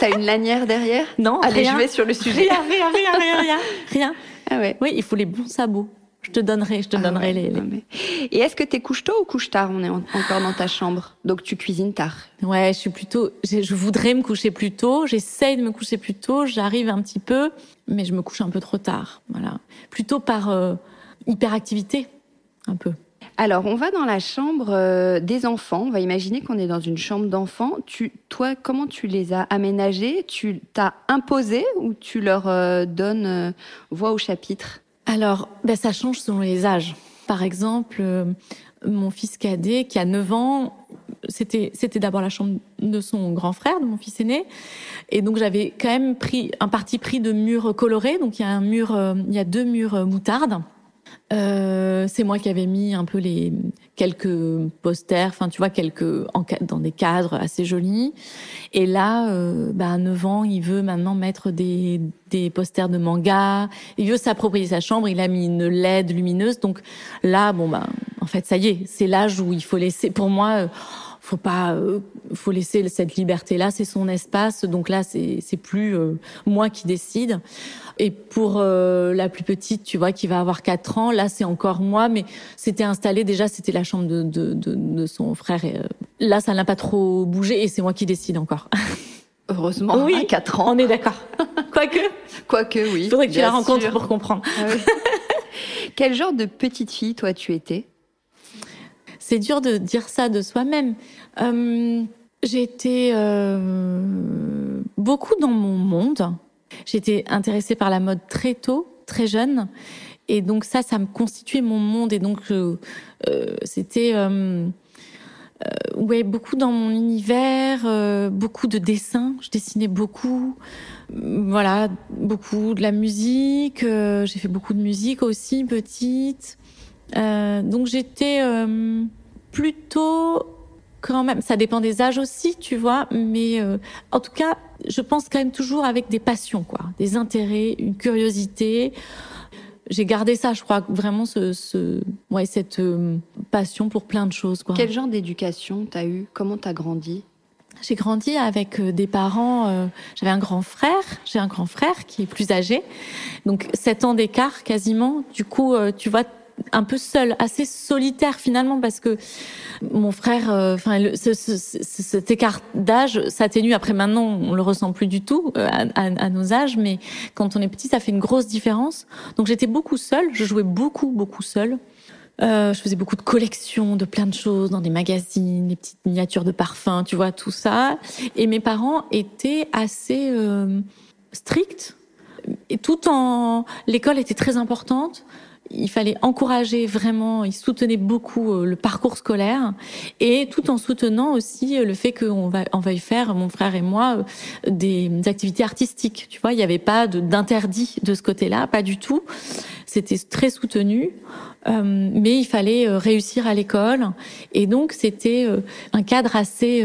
T'as une lanière derrière? Non, Allez, rien. je vais sur le sujet. Rien, rien, rien, rien, rien, rien. Ah ouais. Oui, il faut les bons sabots. Je te donnerai, je te Ah donnerai ouais, les, mais- Et est-ce que t'es couche tôt ou couche tard? On est en- encore dans ta chambre, donc tu cuisines tard. Ouais, je suis plutôt. Je voudrais me coucher plus tôt. J'essaye de me coucher plus tôt. J'arrive un petit peu, mais je me couche un peu trop tard. Voilà. Plutôt par euh, hyperactivité, un peu. Alors, on va dans la chambre euh, des enfants. On va imaginer qu'on est dans une chambre d'enfants. Tu, toi, comment tu les as aménagés? Tu t'as imposé ou tu leur euh, donnes voix au chapitre? Alors, ben, ça change selon les âges. Par exemple, euh, mon fils cadet, qui a 9 ans, c'était c'était d'abord la chambre de son grand frère, de mon fils aîné, et donc j'avais quand même pris un parti pris de murs colorés. Donc il y a un mur, euh, il y a deux murs euh, moutarde. Euh, c'est moi qui avais mis un peu les quelques posters, enfin tu vois quelques dans des cadres assez jolis. Et là, euh, bah, à 9 ans, il veut maintenant mettre des des posters de manga. Il veut s'approprier sa chambre. Il a mis une LED lumineuse. Donc là, bon bah en fait ça y est, c'est l'âge où il faut laisser. Pour moi. euh, faut pas euh, faut laisser cette liberté là c'est son espace donc là c'est c'est plus euh, moi qui décide et pour euh, la plus petite tu vois qui va avoir 4 ans là c'est encore moi mais c'était installé déjà c'était la chambre de de, de, de son frère et, euh, là ça n'a pas trop bougé et c'est moi qui décide encore Heureusement, Oui. à 4 ans. on est d'accord quoique Quoique, oui. il faudrait que tu la rencontres sûr. pour comprendre Ah oui. Quel genre de petite fille, toi, tu étais? C'est dur de dire ça de soi-même. Euh, été euh, beaucoup dans mon monde. J'étais intéressée par la mode très tôt, très jeune. Et donc ça, ça me constituait mon monde. Et donc, euh, euh, c'était... ouais, beaucoup dans mon univers, beaucoup de dessins. Je dessinais beaucoup. Voilà, beaucoup de la musique. j'ai fait beaucoup de musique aussi, petite. Donc j'étais plutôt quand même, ça dépend des âges aussi, tu vois, mais euh, en tout cas, je pense quand même toujours avec des passions, quoi, des intérêts, une curiosité. J'ai gardé ça, je crois, vraiment ce, ce ouais, cette euh, passion pour plein de choses, quoi. Quel genre d'éducation t'as eu? Comment t'as grandi? J'ai grandi avec euh, des parents. euh, J'avais un grand frère. J'ai un grand frère qui est plus âgé, donc sept ans d'écart quasiment. Du coup, tu vois, un peu seul, assez solitaire finalement, parce que mon frère, euh, enfin, cet écart d'âge s'atténue. Après, maintenant, on le ressent plus du tout euh, à, nos âges, mais quand on est petit, ça fait une grosse différence. Donc, j'étais beaucoup seule. Je jouais beaucoup, beaucoup seule. Euh, je faisais beaucoup de collections de plein de choses dans des magazines, des petites miniatures de parfums, tu vois, tout ça. Et mes parents étaient assez stricts. Et tout en... L'école était très importante. Il fallait encourager vraiment, ils soutenaient beaucoup euh, le parcours scolaire et tout en soutenant aussi euh, le fait qu'on va, on y faire, mon frère et moi, euh, des activités artistiques. Tu vois, il n'y avait pas d'interdit de ce côté-là, pas du tout. C'était très soutenu. Mais il fallait réussir à l'école et donc c'était un cadre assez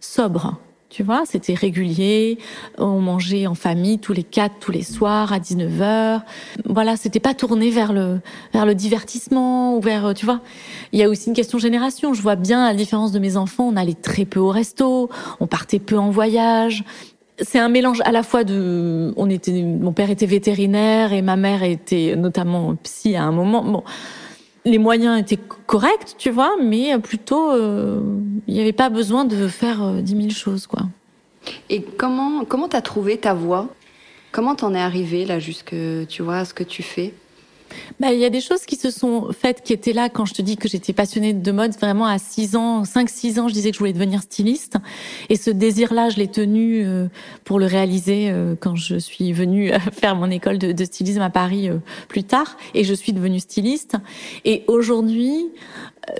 sobre. Tu vois, c'était régulier, on mangeait en famille tous les quatre, tous les soirs à 19h. Voilà, c'était pas tourné vers le vers le divertissement ou vers tu vois. Il y a aussi une question génération, je vois bien à la différence de mes enfants, on allait très peu au resto, on partait peu en voyage. C'est un mélange à la fois de on était mon père était vétérinaire et ma mère était notamment psy à un moment. Bon, les moyens étaient corrects, tu vois, mais plutôt, euh, il n'y avait pas besoin de faire euh, 10 000 choses, quoi. Et comment comment t'as trouvé ta voix? Comment t'en es arrivé là jusque tu vois à ce que tu fais? Bah, il y a des choses qui se sont faites qui étaient là quand je te dis que j'étais passionnée de mode. Vraiment à 6 ans, 5 6 ans, je disais que je voulais devenir styliste. Et ce désir-là, je l'ai tenu euh, pour le réaliser euh, quand je suis venue euh, faire mon école de, stylisme à Paris plus tard. Et je suis devenue styliste. Et aujourd'hui,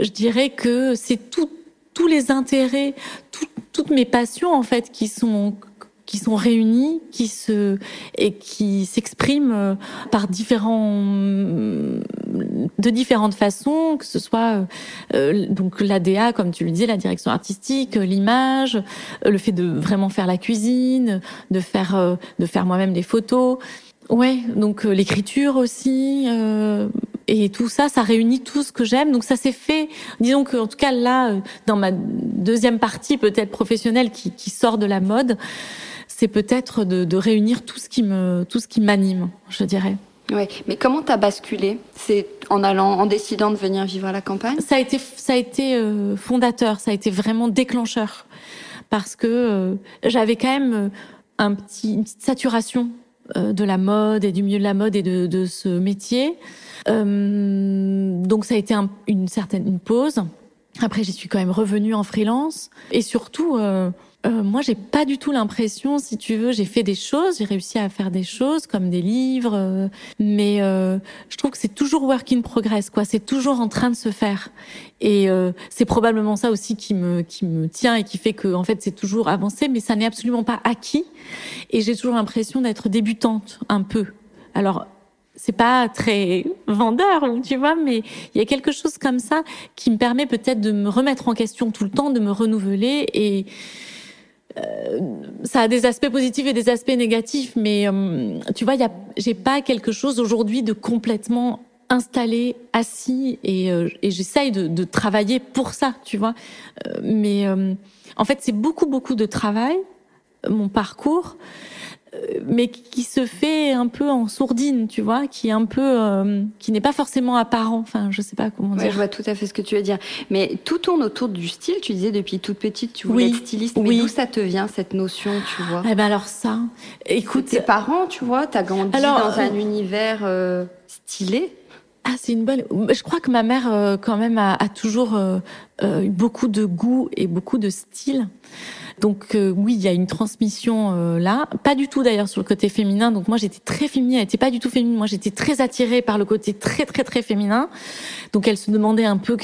je dirais que c'est tous les intérêts, tout- toutes mes passions en fait qui sont qui sont réunis, qui se et qui s'expriment euh, par différents de différentes façons, que ce soit euh, donc l'ADA comme tu le dis, la direction artistique, l'image, le fait de vraiment faire la cuisine, de faire de faire moi-même des photos. Ouais, donc l'écriture aussi et tout ça, ça réunit tout ce que j'aime. Donc ça s'est fait, disons que en tout cas là, dans ma deuxième partie peut-être professionnelle qui, qui sort de la mode, c'est peut-être de, de, réunir tout ce qui me, tout ce qui m'anime, je dirais. Oui, mais comment t'as basculé C'est en allant, en décidant de venir vivre à la campagne? Ça a été, ça a été euh, fondateur, ça a été vraiment déclencheur, parce que euh, j'avais quand même euh, un petit, une petite saturation de la mode et du milieu de la mode et de, de ce métier. donc ça a été un, une certaine une pause. Après, j'y suis quand même revenue en freelance et surtout euh, moi, j'ai pas du tout l'impression, si tu veux, j'ai fait des choses, j'ai réussi à faire des choses comme des livres, euh, mais euh, je trouve que c'est toujours work in progress, quoi. C'est toujours en train de se faire, et euh, c'est probablement ça aussi qui me qui me tient et qui fait que, en fait, c'est toujours avancé, mais ça n'est absolument pas acquis, et j'ai toujours l'impression d'être débutante un peu. Alors, c'est pas très vendeur, tu vois, mais il y a quelque chose comme ça qui me permet peut-être de me remettre en question tout le temps, de me renouveler et euh, ça a des aspects positifs et des aspects négatifs, mais euh, tu vois, j'ai pas quelque chose aujourd'hui de complètement installé, assis, et, euh, et j'essaye de, de, travailler pour ça, tu vois. mais en fait, c'est beaucoup, beaucoup de travail, mon parcours. Euh, mais qui se fait un peu en sourdine, tu vois, qui est un peu, euh, qui n'est pas forcément apparent. Enfin, je sais pas comment dire. je vois tout à fait ce que tu veux dire. Mais tout tourne autour du style. Tu disais depuis toute petite, tu voulais être styliste. Mais d'où ça te vient cette notion, tu vois? Eh ben alors ça, écoute, tes parents, tu vois, t'as grandi dans un euh, univers stylé? Ah, c'est une bonne. Je crois que ma mère, quand même, a, toujours eu beaucoup de goût et beaucoup de style. Donc euh, oui, il y a une transmission euh, là, pas du tout d'ailleurs sur le côté féminin. Donc moi j'étais très féminine, elle était pas du tout féminine. Moi j'étais très attirée par le côté très très très féminin. Donc elle se demandait un peu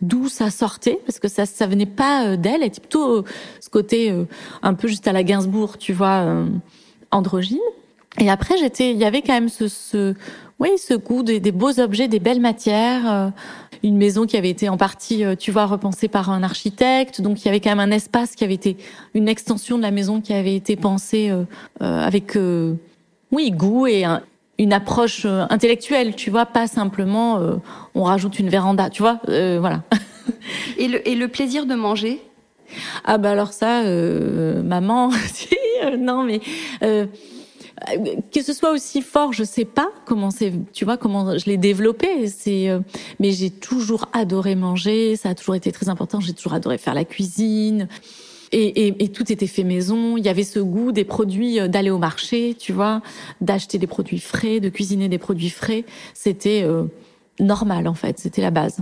d'où ça sortait parce que ça ça venait pas euh, d'elle, elle était plutôt ce côté un peu juste à la Gainsbourg, tu vois, androgyne. Et après j'étais il y avait quand même ce, ce oui, ce goût des, des, beaux objets, des belles matières, euh, une maison qui avait été en partie, euh, tu vois, repensée par un architecte. Donc il y avait quand même un espace qui avait été une extension de la maison qui avait été pensée euh, avec, oui, goût et une approche intellectuelle, tu vois, pas simplement on rajoute une véranda, tu vois, voilà. et, le, et le plaisir de manger? Ah bah alors ça, maman, non mais que ce soit aussi fort, je sais pas comment c'est, tu vois, comment je l'ai développé. C'est, euh, mais j'ai toujours adoré manger. Ça a toujours été très important. J'ai toujours adoré faire la cuisine. Et, et, et, tout était fait maison. Il y avait ce goût des produits, euh, d'aller au marché, tu vois, d'acheter des produits frais, de cuisiner des produits frais. C'était euh, normal en fait. C'était la base.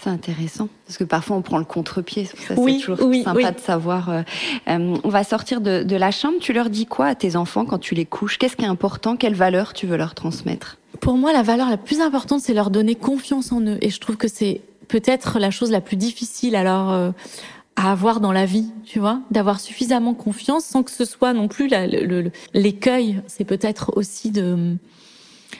C'est intéressant parce que parfois on prend le contre-pied. Ça, c'est toujours sympa de savoir. Euh, euh, on va sortir de, de, la chambre. Tu leur dis quoi à tes enfants quand tu les couches? Qu'est-ce qui est important? Quelle valeur tu veux leur transmettre? Pour moi, la valeur la plus importante, c'est leur donner confiance en eux. Et je trouve que c'est peut-être la chose la plus difficile alors euh, à avoir dans la vie, tu vois, d'avoir suffisamment confiance sans que ce soit non plus l'écueil. C'est peut-être aussi de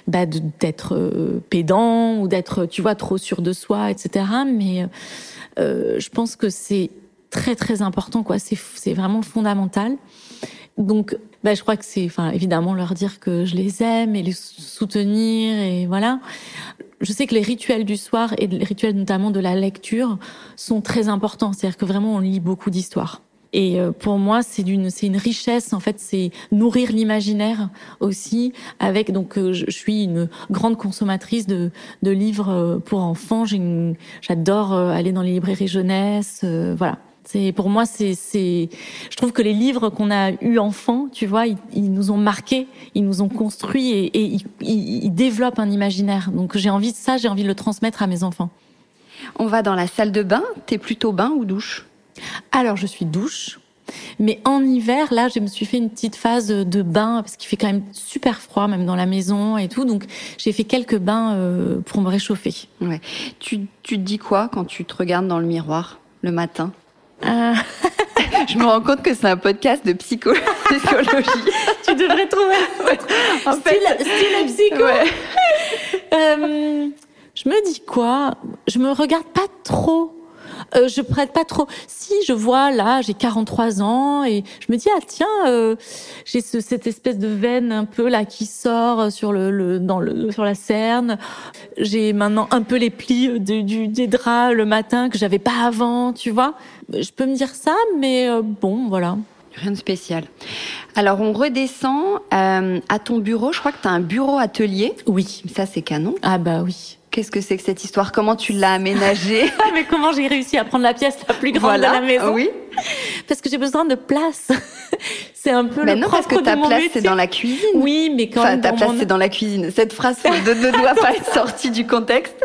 bah, d'être euh, pédant ou d'être, tu vois, trop sûr de soi, etc. Mais euh, je pense que c'est très très important, quoi. C'est c'est vraiment fondamental. Donc, bah, je crois que c'est, enfin, évidemment, leur dire que je les aime et les soutenir et voilà. Je sais que les rituels du soir et les rituels notamment de la lecture sont très importants. C'est-à-dire que vraiment, on lit beaucoup d'histoires. Et euh, pour moi, c'est d'une, c'est une richesse. En fait, c'est nourrir l'imaginaire aussi. Avec donc, euh, je, suis une grande consommatrice de, de livres euh, pour enfants. j'adore aller dans les librairies jeunesse. voilà. C'est pour moi, c'est, c'est. Je trouve que les livres qu'on a eu enfants, tu vois, ils, nous ont marqués, ils nous ont construits et, et ils, ils, développent un imaginaire. Donc j'ai envie de ça, j'ai envie de le transmettre à mes enfants. On va dans la salle de bain. T'es plutôt bain ou douche? Alors, je suis douche. Mais en hiver, là, je me suis fait une petite phase de bain parce qu'il fait quand même super froid, même dans la maison et tout. Donc, j'ai fait quelques bains euh, pour me réchauffer. Ouais. Tu, tu te dis quoi quand tu te regardes dans le miroir le matin? Euh... Je me rends compte que c'est un podcast de psycho psychologie. tu devrais trouver un style, style psycho. Euh, je me dis quoi? Je me regarde pas trop euh, je prête pas trop. Si je vois là, j'ai 43 ans et je me dis ah tiens, euh, j'ai ce, cette espèce de veine un peu là qui sort sur le, le dans le sur la cerne. J'ai maintenant un peu les plis du, du, des draps le matin que j'avais pas avant, tu vois. Je peux me dire ça, mais euh, bon, voilà. Rien de spécial. Alors, on redescend euh, à ton bureau. Je crois que tu as un bureau atelier. Oui. Ça, c'est canon. Ah bah oui. Qu'est-ce que c'est que cette histoire? Comment tu l'as aménagée? Mais comment j'ai réussi à prendre la pièce la plus grande de la maison? Oui. Parce que j'ai besoin de place. c'est un peu mais le non, parce que ta place c'est dans la cuisine. Oui, mais quand enfin, ta place c'est dans la cuisine. Cette phrase ne, doit pas être sortie du contexte.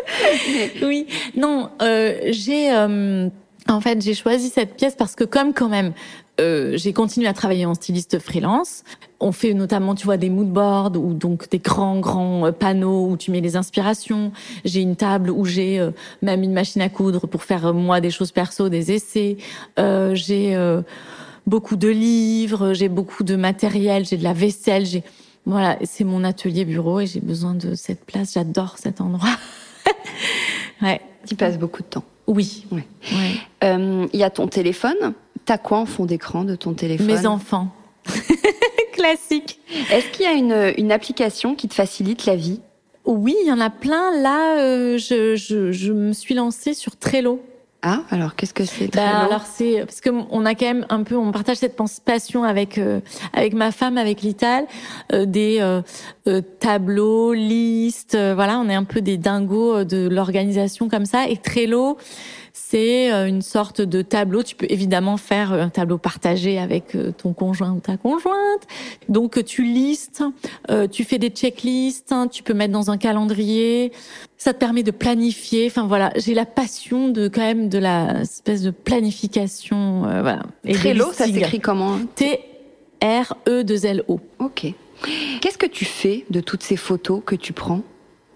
Oui, non, euh, j'ai. Euh, en fait, j'ai choisi cette pièce parce que comme quand même, euh, j'ai continué à travailler en styliste freelance. On fait notamment, tu vois, des moodboards ou donc des grands, grands euh, panneaux où tu mets les inspirations. J'ai une table où j'ai euh, même une machine à coudre pour faire moi des choses perso, des essais. j'ai beaucoup de livres, j'ai beaucoup de matériel, j'ai de la vaisselle. J'ai voilà, c'est mon atelier bureau et j'ai besoin de cette place. J'adore cet endroit. ouais. Tu passes beaucoup de temps. Oui. Il ouais. y a ton téléphone T'as quoi en fond d'écran de ton téléphone Mes enfants. Classique. Est-ce qu'il y a une, une application qui te facilite la vie? Oui, il y en a plein. Là, euh, je, je, je me suis lancée sur Trello. Ah, alors qu'est-ce que c'est bah, Alors c'est parce que on a quand même un peu, on partage cette passion avec euh, avec ma femme, avec Lital, euh, des euh, tableaux, listes, voilà, on est un peu des dingos de l'organisation comme ça. Et Trello, c'est euh, une sorte de tableau. Tu peux évidemment faire euh, un tableau partagé avec euh, ton conjoint ou ta conjointe. Donc tu listes, tu fais des checklists, hein, tu peux mettre dans un calendrier. Ça te permet de planifier. Enfin voilà, j'ai la passion de quand même de la espèce de planification. voilà. Et Trello, ça s'écrit comment T R E 2 L O. Ok. Qu'est-ce que tu fais de toutes ces photos que tu prends?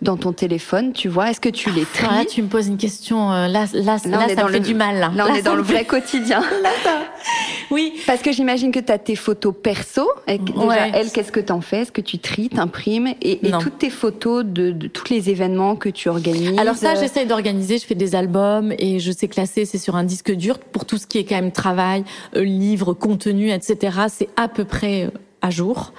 Dans ton téléphone, tu vois Est-ce que tu les tries ah, Tu me poses une question. Euh, là, là, là, là ça me fait du mal. Là, là on est dans le vrai quotidien. ça... Oui. Parce que j'imagine que tu as tes photos perso. Et déjà, elle, qu'est-ce que tu en fais? Est-ce que tu tries, t'imprimes? Et, et toutes tes photos de, de, tous les événements que tu organises Alors ça, j'essaye d'organiser. Je fais des albums et je sais classer. C'est sur un disque dur pour tout ce qui est quand même travail, euh, livres, contenu, etc. C'est à peu près euh, à jour.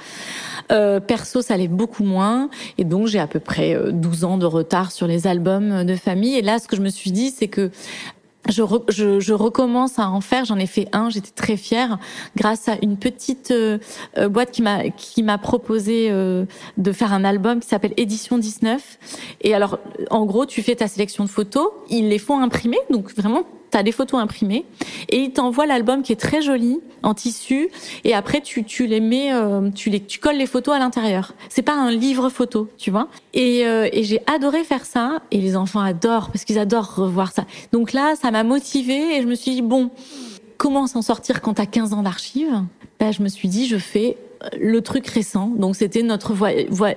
Euh, perso, ça allait beaucoup moins. Et donc, j'ai à peu près 12 euh, ans de retard sur les albums de famille. Et là, ce que je me suis dit, c'est que je, je, je, recommence à en faire. J'en ai fait un. J'étais très fière grâce à une petite euh, boîte qui m'a qui m'a proposé de faire un album qui s'appelle Édition 19. Et alors, en gros, tu fais ta sélection de photos. Ils les font imprimer, donc vraiment as des photos imprimées et il t'envoie l'album qui est très joli en tissu et après tu, les mets euh, tu les tu colles les photos à l'intérieur. C'est pas un livre photo, tu vois. Et, euh, et j'ai adoré faire ça et les enfants adorent parce qu'ils adorent revoir ça. Donc là, ça m'a motivée et je me suis dit bon, comment s'en sortir quand tu as 15 ans d'archives? Ben, je me suis dit je fais le truc récent. Donc c'était notre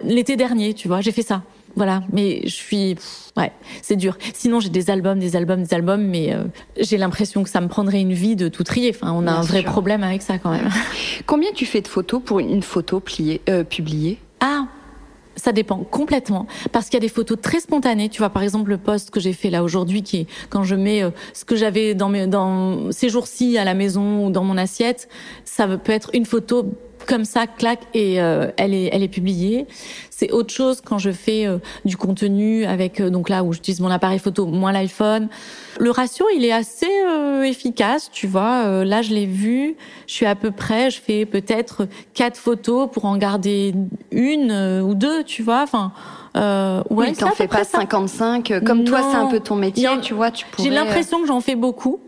l'été dernier, tu vois, j'ai fait ça. Voilà, mais je suis ouais, c'est dur. Sinon, j'ai des albums, des albums, des albums, mais euh, j'ai l'impression que ça me prendrait une vie de tout trier. Enfin, on a un vrai problème avec ça quand même. Combien tu fais de photos pour une photo pliée, euh, publiée? Ah, ça dépend complètement parce qu'il y a des photos très spontanées. Tu vois, par exemple, le post que j'ai fait là aujourd'hui, qui est quand je mets euh, ce que j'avais dans mes dans ces jours-ci à la maison ou dans mon assiette, ça peut être une photo comme ça, clac, et euh, elle est elle est publiée. C'est autre chose quand je fais euh, du contenu avec euh, donc là où j'utilise mon appareil photo, moins l'iPhone. Le ratio, il est assez euh, efficace, tu vois. là, je l'ai vu. Je suis à peu près, je fais peut-être quatre photos pour en garder une ou deux, tu vois. Enfin. Euh, ouais, oui, t'en fais pas 55. Comme toi, c'est un peu ton métier, tu vois. Tu pourrais... J'ai l'impression que j'en fais beaucoup,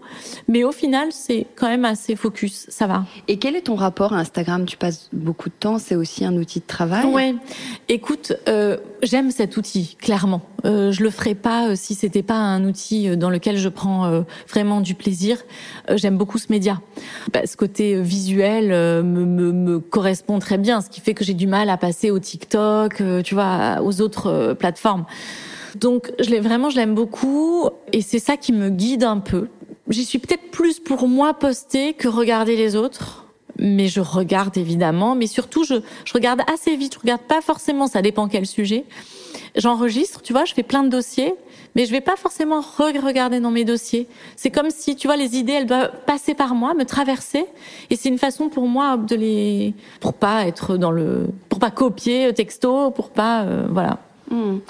mais au final, c'est quand même assez focus. Ça va. Et quel est ton rapport à Instagram? Tu passes beaucoup de temps. C'est aussi un outil de travail? Ouais. Écoute, euh, j'aime cet outil, clairement. Euh, je le ferais pas euh, si c'était pas un outil euh, dans lequel je prends euh, vraiment du plaisir. j'aime beaucoup ce média. Bah, ce côté visuel me, me, me, correspond très bien, ce qui fait que j'ai du mal à passer au TikTok, tu vois, aux autres plateformes. Donc, je l'ai vraiment, je l'aime beaucoup, et c'est ça qui me guide un peu j'y suis peut-être plus pour moi poster que regarder les autres. Mais je regarde évidemment, mais surtout je, je regarde assez vite. Je regarde pas forcément, ça dépend quel sujet. J'enregistre, tu vois, je fais plein de dossiers, mais je vais pas forcément re-regarder dans mes dossiers. C'est comme si, tu vois, les idées, elles doivent passer par moi, me traverser, et c'est une façon pour moi de les, pour pas être dans le, pour pas copier texto, pour pas, euh, voilà. Hmm.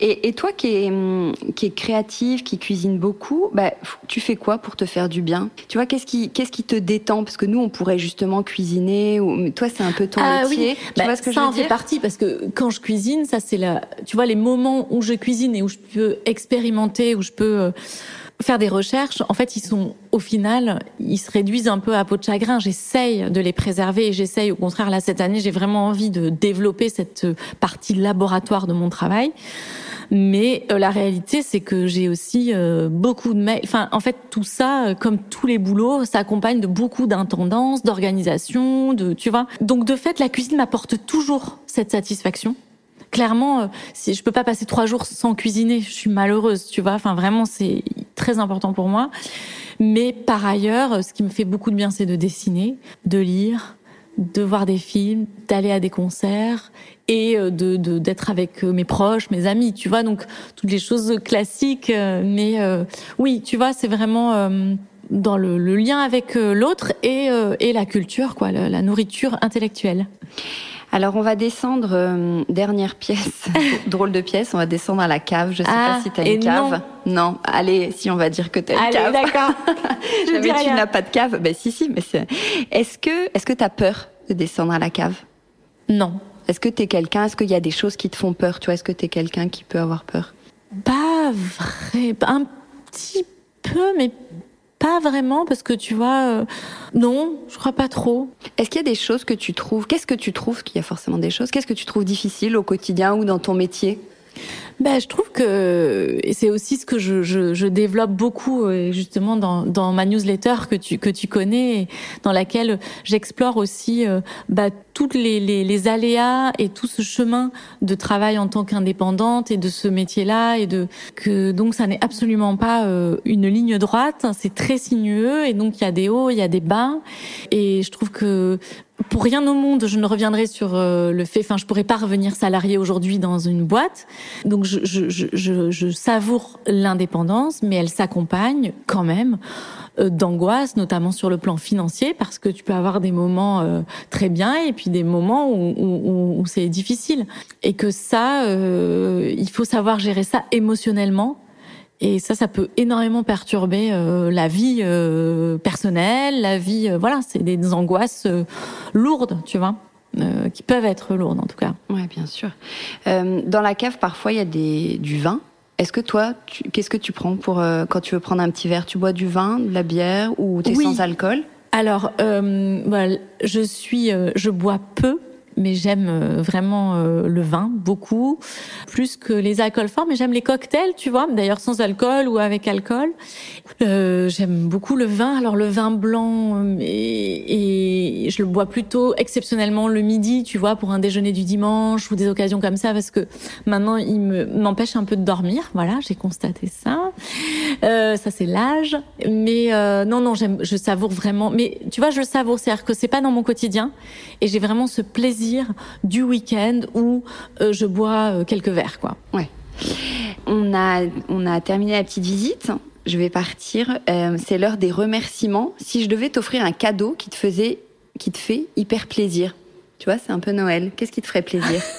Et, toi qui es, hmm, qui est créative, qui cuisine beaucoup, bah, tu fais quoi pour te faire du bien? Tu vois, qu'est-ce qui, qu'est-ce qui te détend? Parce que nous, on pourrait justement cuisiner. Ou, toi, c'est un peu ton ah, métier. Oui. Tu bah, vois ce que ça je en fait partie parce que quand je cuisine, ça c'est la, tu vois, les moments où je cuisine et où je peux expérimenter, où je peux euh, faire des recherches, en fait, ils sont au final, ils se réduisent un peu à peau de chagrin. J'essaye de les préserver et j'essaye, au contraire, là cette année, j'ai vraiment envie de développer cette partie laboratoire de mon travail. Mais euh, la réalité, c'est que j'ai aussi euh, beaucoup de mails. Enfin, en fait, tout ça, euh, comme tous les boulots, s'accompagne de beaucoup d'intendances, d'organisation, de, tu vois. Donc, de fait, la cuisine m'apporte toujours cette satisfaction clairement, euh, si je peux pas passer trois jours sans cuisiner, je suis malheureuse, tu vois. Enfin, vraiment, c'est très important pour moi. Mais par ailleurs, ce qui me fait beaucoup de bien, c'est de dessiner, de lire, de voir des films, d'aller à des concerts et euh, de d'être avec euh, mes proches, mes amis, tu vois. Donc toutes les choses classiques. Mais oui, tu vois, c'est vraiment dans le, lien avec l'autre et, et la culture, quoi, la nourriture intellectuelle. Alors on va descendre euh, dernière pièce, drôle de pièce. On va descendre à la cave. Je sais pas ah, si tu as une cave. Non. Allez, si on va dire que tu as une cave. d'accord. mais tu n'as pas de cave. Ben si si, mais c'est. Est-ce que est-ce que t'as peur de descendre à la cave? Non. Est-ce que tu es quelqu'un? Est-ce qu'il y a des choses qui te font peur? Tu vois Est-ce que tu es quelqu'un qui peut avoir peur? Pas vrai, un petit peu, mais pas vraiment parce que tu vois, euh, non, je crois pas trop. Est-ce qu'il y a des choses que tu trouves Qu'est-ce que tu trouves Qu'il y a forcément des choses. Qu'est-ce que tu trouves difficile au quotidien ou dans ton métier? Ben, je trouve que c'est aussi ce que je, je, je, développe beaucoup euh, justement dans, dans ma newsletter que tu que tu connais, dans laquelle j'explore aussi euh, bah, toutes les, les, les, aléas et tout ce chemin de travail en tant qu'indépendante et de ce métier-là et de que donc ça n'est absolument pas euh, une ligne droite, c'est très sinueux et donc il y a des hauts, il y a des bas et je trouve que pour rien au monde, je ne reviendrai sur euh, le fait. Enfin, je pourrais pas revenir salarié aujourd'hui dans une boîte. Donc, je, savoure l'indépendance, mais elle s'accompagne quand même euh, d'angoisse, notamment sur le plan financier, parce que tu peux avoir des moments euh, très bien et puis des moments où, c'est difficile. Et que ça, il faut savoir gérer ça émotionnellement et ça, ça peut énormément perturber euh, la vie euh, personnelle, la vie, euh, voilà, c'est des angoisses lourdes, tu vois. Qui peuvent être lourdes en tout cas. Ouais, bien sûr. dans la cave, parfois, il y a des, du vin. Est-ce que toi, qu'est-ce que tu prends pour quand tu veux prendre un petit verre? Tu bois du vin, de la bière ou tu es sans alcool? Alors, voilà, je suis, je bois peu mais j'aime euh, vraiment euh, le vin beaucoup, plus que les alcools forts, mais j'aime les cocktails, tu vois, d'ailleurs sans alcool ou avec alcool. Euh, j'aime beaucoup le vin, alors le vin blanc, et, et, je le bois plutôt exceptionnellement le midi, tu vois, pour un déjeuner du dimanche ou des occasions comme ça, parce que maintenant il m'empêche un peu de dormir, voilà, j'ai constaté ça. Euh, ça c'est l'âge, mais euh, non, non, j'aime, je savoure vraiment, mais tu vois, je savoure, c'est-à-dire que c'est pas dans mon quotidien, et j'ai vraiment ce plaisir du week-end où euh, je bois euh, quelques verres, quoi. Ouais. On a, on a terminé la petite visite. Je vais partir. Euh, c'est l'heure des remerciements. Si je devais t'offrir un cadeau qui te faisait, qui te fait hyper plaisir, tu vois, c'est un peu Noël. Qu'est-ce qui te ferait plaisir?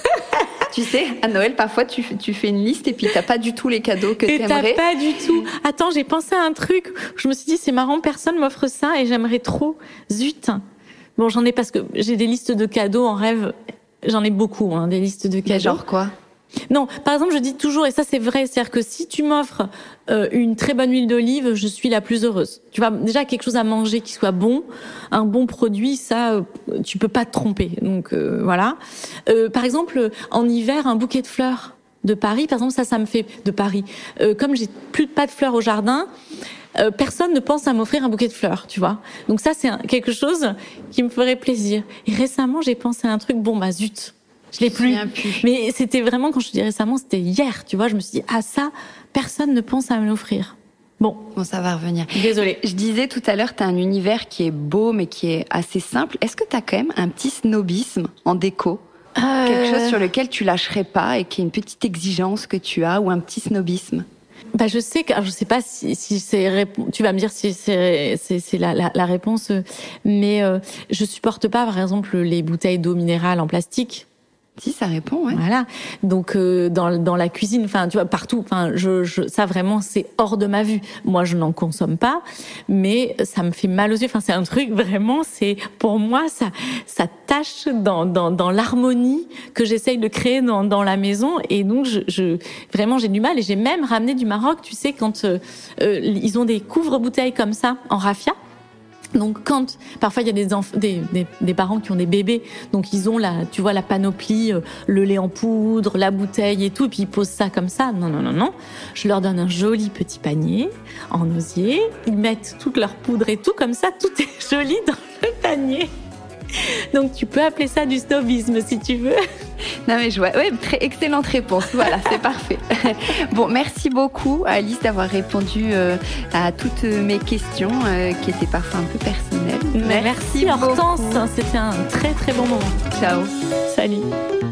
Tu sais, à Noël, parfois, tu, tu fais une liste et puis t'as pas du tout les cadeaux que t'aimerais. T'as pas du tout. Attends, j'ai pensé à un truc. Je me suis dit, c'est marrant, personne m'offre ça et j'aimerais trop. Zut. Bon, j'en ai parce que j'ai des listes de cadeaux en rêve. J'en ai beaucoup, hein, des listes de cadeaux. genre quoi? Non, par exemple, je dis toujours, et ça c'est vrai, c'est-à-dire que si tu m'offres euh, une très bonne huile d'olive, je suis la plus heureuse. Tu vois, déjà quelque chose à manger qui soit bon, un bon produit, ça, euh, tu peux pas te tromper. Donc euh, voilà. par exemple, en hiver, un bouquet de fleurs de Paris, par exemple, ça, ça me fait de Paris. comme j'ai plus de pas de fleurs au jardin, euh, personne ne pense à m'offrir un bouquet de fleurs, tu vois. Donc ça, c'est quelque chose qui me ferait plaisir. Et récemment, j'ai pensé à un truc, bon, bah zut, je l'ai plus. Mais c'était vraiment, quand je dis récemment, c'était hier, tu vois. Je me suis dit, ah ça, personne ne pense à me l'offrir. Bon. Bon, ça va revenir. Désolée. Je disais tout à l'heure, tu as un univers qui est beau, mais qui est assez simple. Est-ce que tu as quand même un petit snobisme en déco? Quelque chose sur lequel tu lâcherais pas et qui est une petite exigence que tu as ou un petit snobisme? Bah, je sais que je sais pas si, si c'est tu vas me dire si c'est la, réponse, mais euh, je supporte pas par exemple les bouteilles d'eau minérale en plastique. Si ça répond, ouais. Voilà. Donc euh, dans dans la cuisine, enfin tu vois partout, enfin je, je ça vraiment c'est hors de ma vue. Moi je n'en consomme pas, mais ça me fait mal aux yeux. Enfin c'est un truc vraiment, c'est pour moi ça ça tâche dans dans dans l'harmonie que j'essaye de créer dans dans la maison et donc je, je vraiment j'ai du mal et j'ai même ramené du Maroc, tu sais quand euh, euh ils ont des couvre-bouteilles comme ça en raffia. Donc quand parfois il y a des, des, des, des, parents qui ont des bébés, donc ils ont la, tu vois la panoplie, euh, le lait en poudre, la bouteille et tout, et puis ils posent ça comme ça. Non non non non, je leur donne un joli petit panier en osier, ils mettent toute leur poudre et tout comme ça, tout est joli dans le panier. Donc tu peux appeler ça du snobisme si tu veux. Non mais je vois, ouais, très excellente réponse. Voilà, c'est parfait. Bon, merci beaucoup Alice d'avoir répondu euh, à toutes mes questions euh, qui étaient parfois un peu personnelles. Merci, merci Hortense, c'était un très très bon moment. Ciao. Salut.